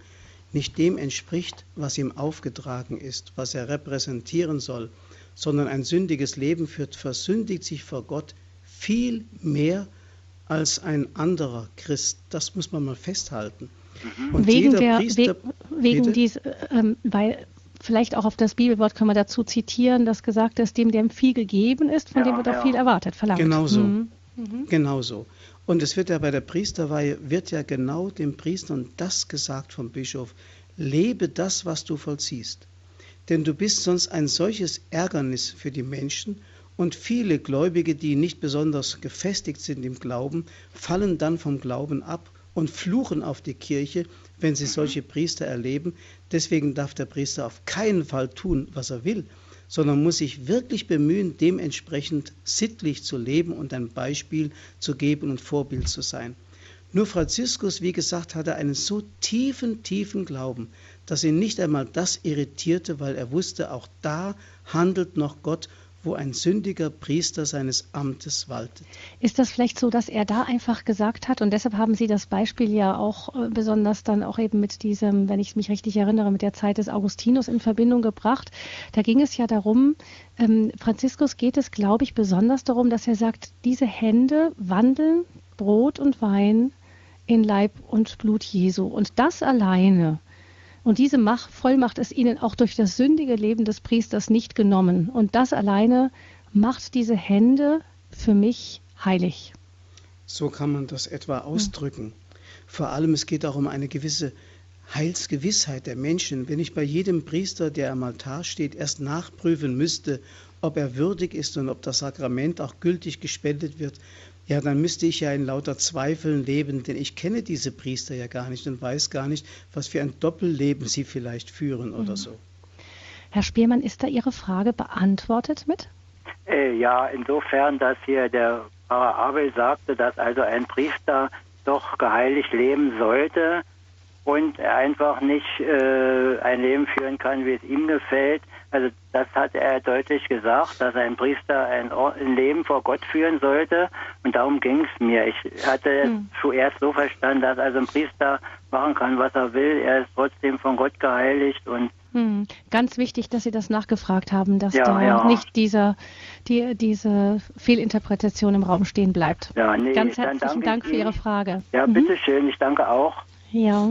nicht dem entspricht, was ihm aufgetragen ist, was er repräsentieren soll, sondern ein sündiges Leben führt, versündigt sich vor Gott viel mehr als ein anderer Christ. Das muss man mal festhalten. Mhm. Und wegen der, Priester, wegen dies, ähm, weil vielleicht auch auf das Bibelwort können wir dazu zitieren, das gesagt ist, dem, dem viel gegeben ist, von ja, dem wird auch viel erwartet, verlangt. Genau so. Mhm. Mhm. Genau so. Und es wird ja bei der Priesterweihe, wird ja genau dem Priester und das gesagt vom Bischof, lebe das, was du vollziehst denn du bist sonst ein solches Ärgernis für die Menschen und viele Gläubige, die nicht besonders gefestigt sind im Glauben, fallen dann vom Glauben ab und fluchen auf die Kirche, wenn sie solche Priester erleben. Deswegen darf der Priester auf keinen Fall tun, was er will, sondern muss sich wirklich bemühen, dementsprechend sittlich zu leben und ein Beispiel zu geben und Vorbild zu sein. Nur Franziskus, wie gesagt, hatte einen so tiefen, tiefen Glauben, dass ihn nicht einmal das irritierte, weil er wusste, auch da handelt noch Gott, wo ein sündiger Priester seines Amtes waltet. Ist das vielleicht so, dass er da einfach gesagt hat, und deshalb haben Sie das Beispiel ja auch äh, besonders dann auch eben mit diesem, wenn ich mich richtig erinnere, mit der Zeit des Augustinus in Verbindung gebracht. Da ging es ja darum, ähm, Franziskus geht es, glaube ich, besonders darum, dass er sagt, diese Hände wandeln Brot und Wein in Leib und Blut Jesu. Und das alleine und diese Macht, Vollmacht ist ihnen auch durch das sündige Leben des Priesters nicht genommen. Und das alleine macht diese Hände für mich heilig. So kann man das etwa ausdrücken. Vor allem, es geht auch um eine gewisse Heilsgewissheit der Menschen. Wenn ich bei jedem Priester, der am Altar steht, erst nachprüfen müsste, ob er würdig ist und ob das Sakrament auch gültig gespendet wird, ja, dann müsste ich ja in lauter Zweifeln leben, denn ich kenne diese Priester ja gar nicht und weiß gar nicht, was für ein Doppelleben sie vielleicht führen oder mhm. so. Herr Speermann, ist da Ihre Frage beantwortet mit? Äh, ja, insofern, dass hier der Pfarrer Abel sagte, dass also ein Priester doch geheiligt leben sollte und er einfach nicht äh, ein Leben führen kann, wie es ihm gefällt, also das hat er deutlich gesagt, dass ein Priester ein, ein Leben vor Gott führen sollte. Und darum ging es mir. Ich hatte hm. zuerst so verstanden, dass also ein Priester machen kann, was er will. Er ist trotzdem von Gott geheiligt und hm. Ganz wichtig, dass Sie das nachgefragt haben, dass ja, da ja. nicht dieser, die, diese Fehlinterpretation im Raum stehen bleibt. Ja, nee, Ganz herzlichen Dank für Ihre Frage. Ja, mhm. bitteschön, ich danke auch. Ja.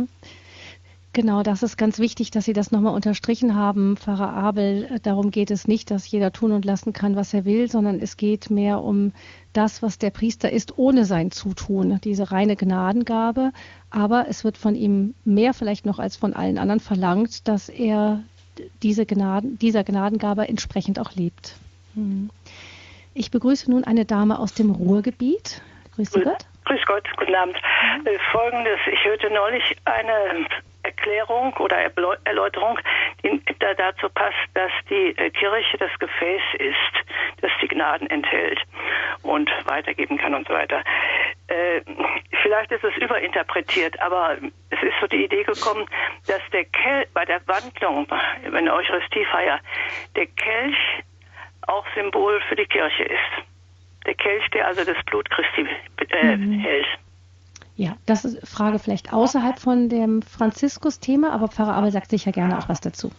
Genau, das ist ganz wichtig, dass Sie das nochmal unterstrichen haben, Pfarrer Abel. Darum geht es nicht, dass jeder tun und lassen kann, was er will, sondern es geht mehr um das, was der Priester ist, ohne sein Zutun, diese reine Gnadengabe. Aber es wird von ihm mehr vielleicht noch als von allen anderen verlangt, dass er diese Gnaden, dieser Gnadengabe entsprechend auch lebt. Hm. Ich begrüße nun eine Dame aus dem Ruhrgebiet. Grüß Gott. Grüß Gott, guten Abend. Äh, folgendes, ich hörte neulich eine Erklärung oder Erläuterung, die dazu passt, dass die äh, Kirche das Gefäß ist, das die Gnaden enthält und weitergeben kann und so weiter. Äh, vielleicht ist es überinterpretiert, aber es ist so die Idee gekommen, dass der Kelch bei der Wandlung, bei der Eucharistiefeier, der Kelch auch Symbol für die Kirche ist. Der Kelch, der also das Blut Christi äh, mhm. hält. Ja, das ist Frage vielleicht außerhalb von dem Franziskus-Thema, aber Pfarrer Abel sagt sicher gerne auch was dazu.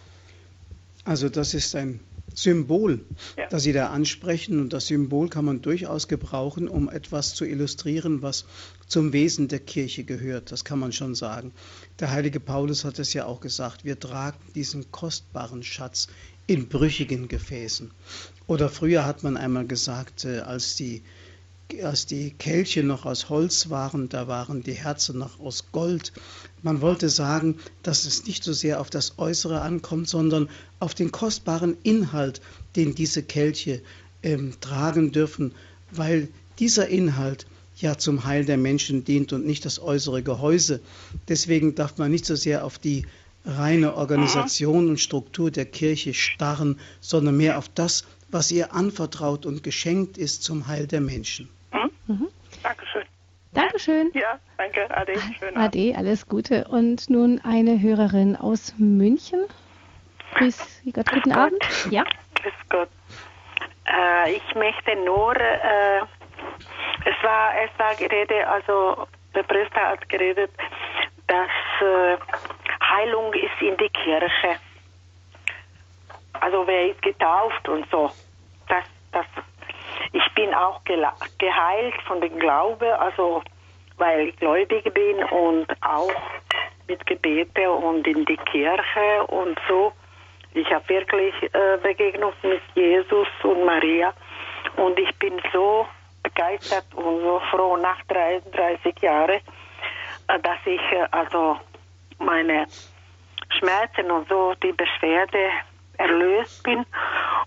Also das ist ein Symbol, ja. das Sie da ansprechen und das Symbol kann man durchaus gebrauchen, um etwas zu illustrieren, was zum Wesen der Kirche gehört. Das kann man schon sagen. Der heilige Paulus hat es ja auch gesagt, wir tragen diesen kostbaren Schatz in brüchigen Gefäßen. Oder früher hat man einmal gesagt, äh, als die als die Kelche noch aus Holz waren, da waren die Herzen noch aus Gold. Man wollte sagen, dass es nicht so sehr auf das Äußere ankommt, sondern auf den kostbaren Inhalt, den diese Kelche ähm, tragen dürfen, weil dieser Inhalt ja zum Heil der Menschen dient und nicht das äußere Gehäuse. Deswegen darf man nicht so sehr auf die reine Organisation und Struktur der Kirche starren, sondern mehr auf das, was ihr anvertraut und geschenkt ist zum Heil der Menschen. Mhm. Dankeschön. Dankeschön. Ja, danke. Ade. Schönen Ade, alles Gute. Und nun eine Hörerin aus München. Grüß Gott, guten Gott. Abend. Ja. Grüß Gott. Äh, ich möchte nur, äh, es war, es war Gerede, also der Priester hat geredet, dass äh, Heilung ist in die Kirche. Also wer ist getauft und so. Das, das ich bin auch geheilt von dem Glaube, also weil ich gläubig bin und auch mit Gebete und in die Kirche und so. Ich habe wirklich äh, Begegnung mit Jesus und Maria und ich bin so begeistert und so froh nach 33 Jahren, äh, dass ich äh, also meine Schmerzen und so die Beschwerde erlöst bin.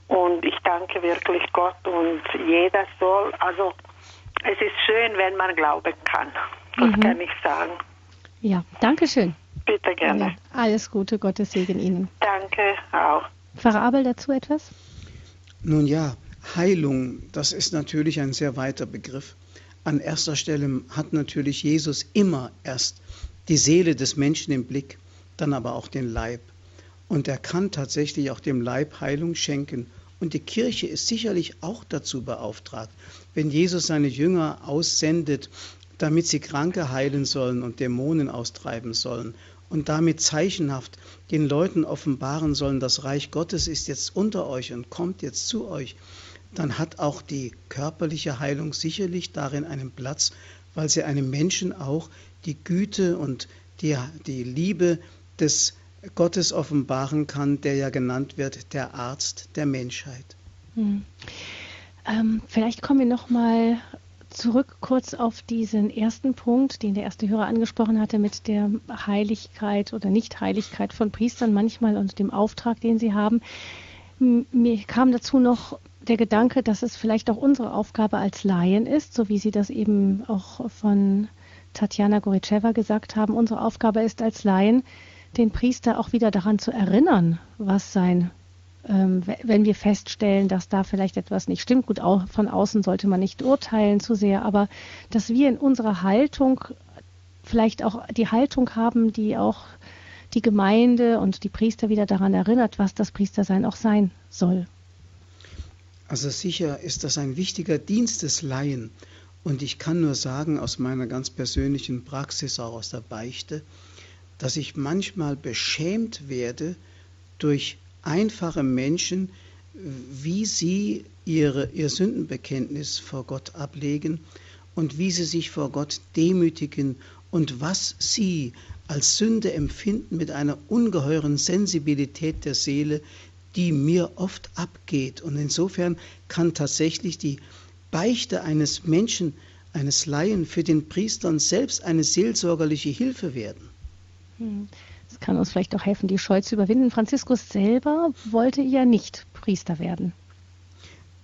Und ich danke wirklich Gott und jeder soll, also es ist schön, wenn man glauben kann. Das mhm. kann ich sagen. Ja, danke schön. Bitte gerne. Ja, alles Gute, Gottes Segen Ihnen. Danke auch. Pfarrer Abel dazu etwas? Nun ja, Heilung, das ist natürlich ein sehr weiter Begriff. An erster Stelle hat natürlich Jesus immer erst die Seele des Menschen im Blick, dann aber auch den Leib. Und er kann tatsächlich auch dem Leib Heilung schenken. Und die Kirche ist sicherlich auch dazu beauftragt, wenn Jesus seine Jünger aussendet, damit sie Kranke heilen sollen und Dämonen austreiben sollen und damit zeichenhaft den Leuten offenbaren sollen, das Reich Gottes ist jetzt unter euch und kommt jetzt zu euch, dann hat auch die körperliche Heilung sicherlich darin einen Platz, weil sie einem Menschen auch die Güte und die, die Liebe des Gottes offenbaren kann, der ja genannt wird der Arzt der Menschheit. Hm. Ähm, vielleicht kommen wir noch mal zurück kurz auf diesen ersten Punkt, den der erste Hörer angesprochen hatte, mit der Heiligkeit oder Nichtheiligkeit von Priestern manchmal und dem Auftrag, den sie haben. Mir kam dazu noch der Gedanke, dass es vielleicht auch unsere Aufgabe als Laien ist, so wie Sie das eben auch von Tatjana Goritscheva gesagt haben. Unsere Aufgabe ist als Laien, den Priester auch wieder daran zu erinnern, was sein, ähm, wenn wir feststellen, dass da vielleicht etwas nicht stimmt. Gut, auch von außen sollte man nicht urteilen zu sehr, aber dass wir in unserer Haltung vielleicht auch die Haltung haben, die auch die Gemeinde und die Priester wieder daran erinnert, was das Priestersein auch sein soll. Also sicher ist das ein wichtiger Dienst des Laien. Und ich kann nur sagen, aus meiner ganz persönlichen Praxis, auch aus der Beichte, dass ich manchmal beschämt werde durch einfache Menschen, wie sie ihre, ihr Sündenbekenntnis vor Gott ablegen und wie sie sich vor Gott demütigen und was sie als Sünde empfinden mit einer ungeheuren Sensibilität der Seele, die mir oft abgeht. Und insofern kann tatsächlich die Beichte eines Menschen, eines Laien für den Priestern selbst eine seelsorgerliche Hilfe werden. Hm. Das kann uns vielleicht auch helfen, die Scheu zu überwinden. Franziskus selber wollte ja nicht Priester werden.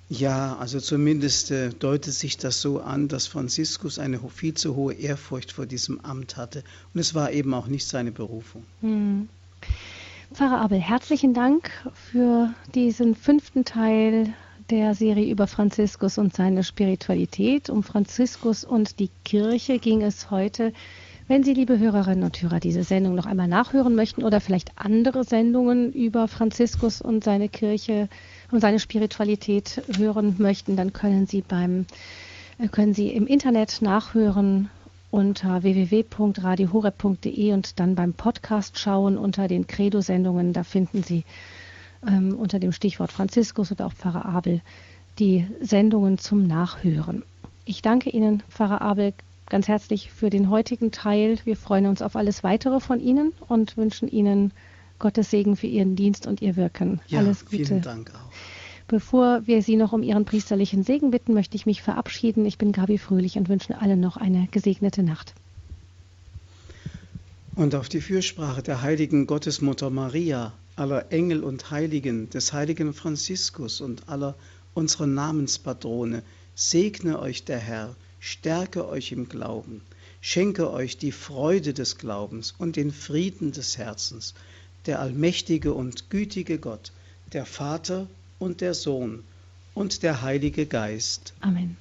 Ja, also zumindest äh, deutet sich das so an, dass Franziskus eine viel zu hohe Ehrfurcht vor diesem Amt hatte. Und es war eben auch nicht seine Berufung. Hm. Pfarrer Abel, herzlichen Dank für diesen fünften Teil der Serie über Franziskus und seine Spiritualität. Um Franziskus und die Kirche ging es heute wenn Sie, liebe Hörerinnen und Hörer, diese Sendung noch einmal nachhören möchten oder vielleicht andere Sendungen über Franziskus und seine Kirche und seine Spiritualität hören möchten, dann können Sie beim äh, können Sie im Internet nachhören unter www.radiohoreb.de und dann beim Podcast schauen unter den Credo-Sendungen. Da finden Sie ähm, unter dem Stichwort Franziskus oder auch Pfarrer Abel die Sendungen zum Nachhören. Ich danke Ihnen, Pfarrer Abel, ganz herzlich für den heutigen Teil. Wir freuen uns auf alles weitere von Ihnen und wünschen Ihnen Gottes Segen für Ihren Dienst und Ihr Wirken. Ja, alles Gute. Vielen Dank auch. Bevor wir Sie noch um Ihren priesterlichen Segen bitten, möchte ich mich verabschieden. Ich bin Gabi Fröhlich und wünsche allen noch eine gesegnete Nacht. Und auf die Fürsprache der heiligen Gottesmutter Maria, aller Engel und Heiligen, des heiligen Franziskus und aller unserer Namenspatrone, segne euch der Herr stärke euch im Glauben, schenke euch die Freude des Glaubens und den Frieden des Herzens, der allmächtige und gütige Gott, der Vater und der Sohn und der Heilige Geist. Amen.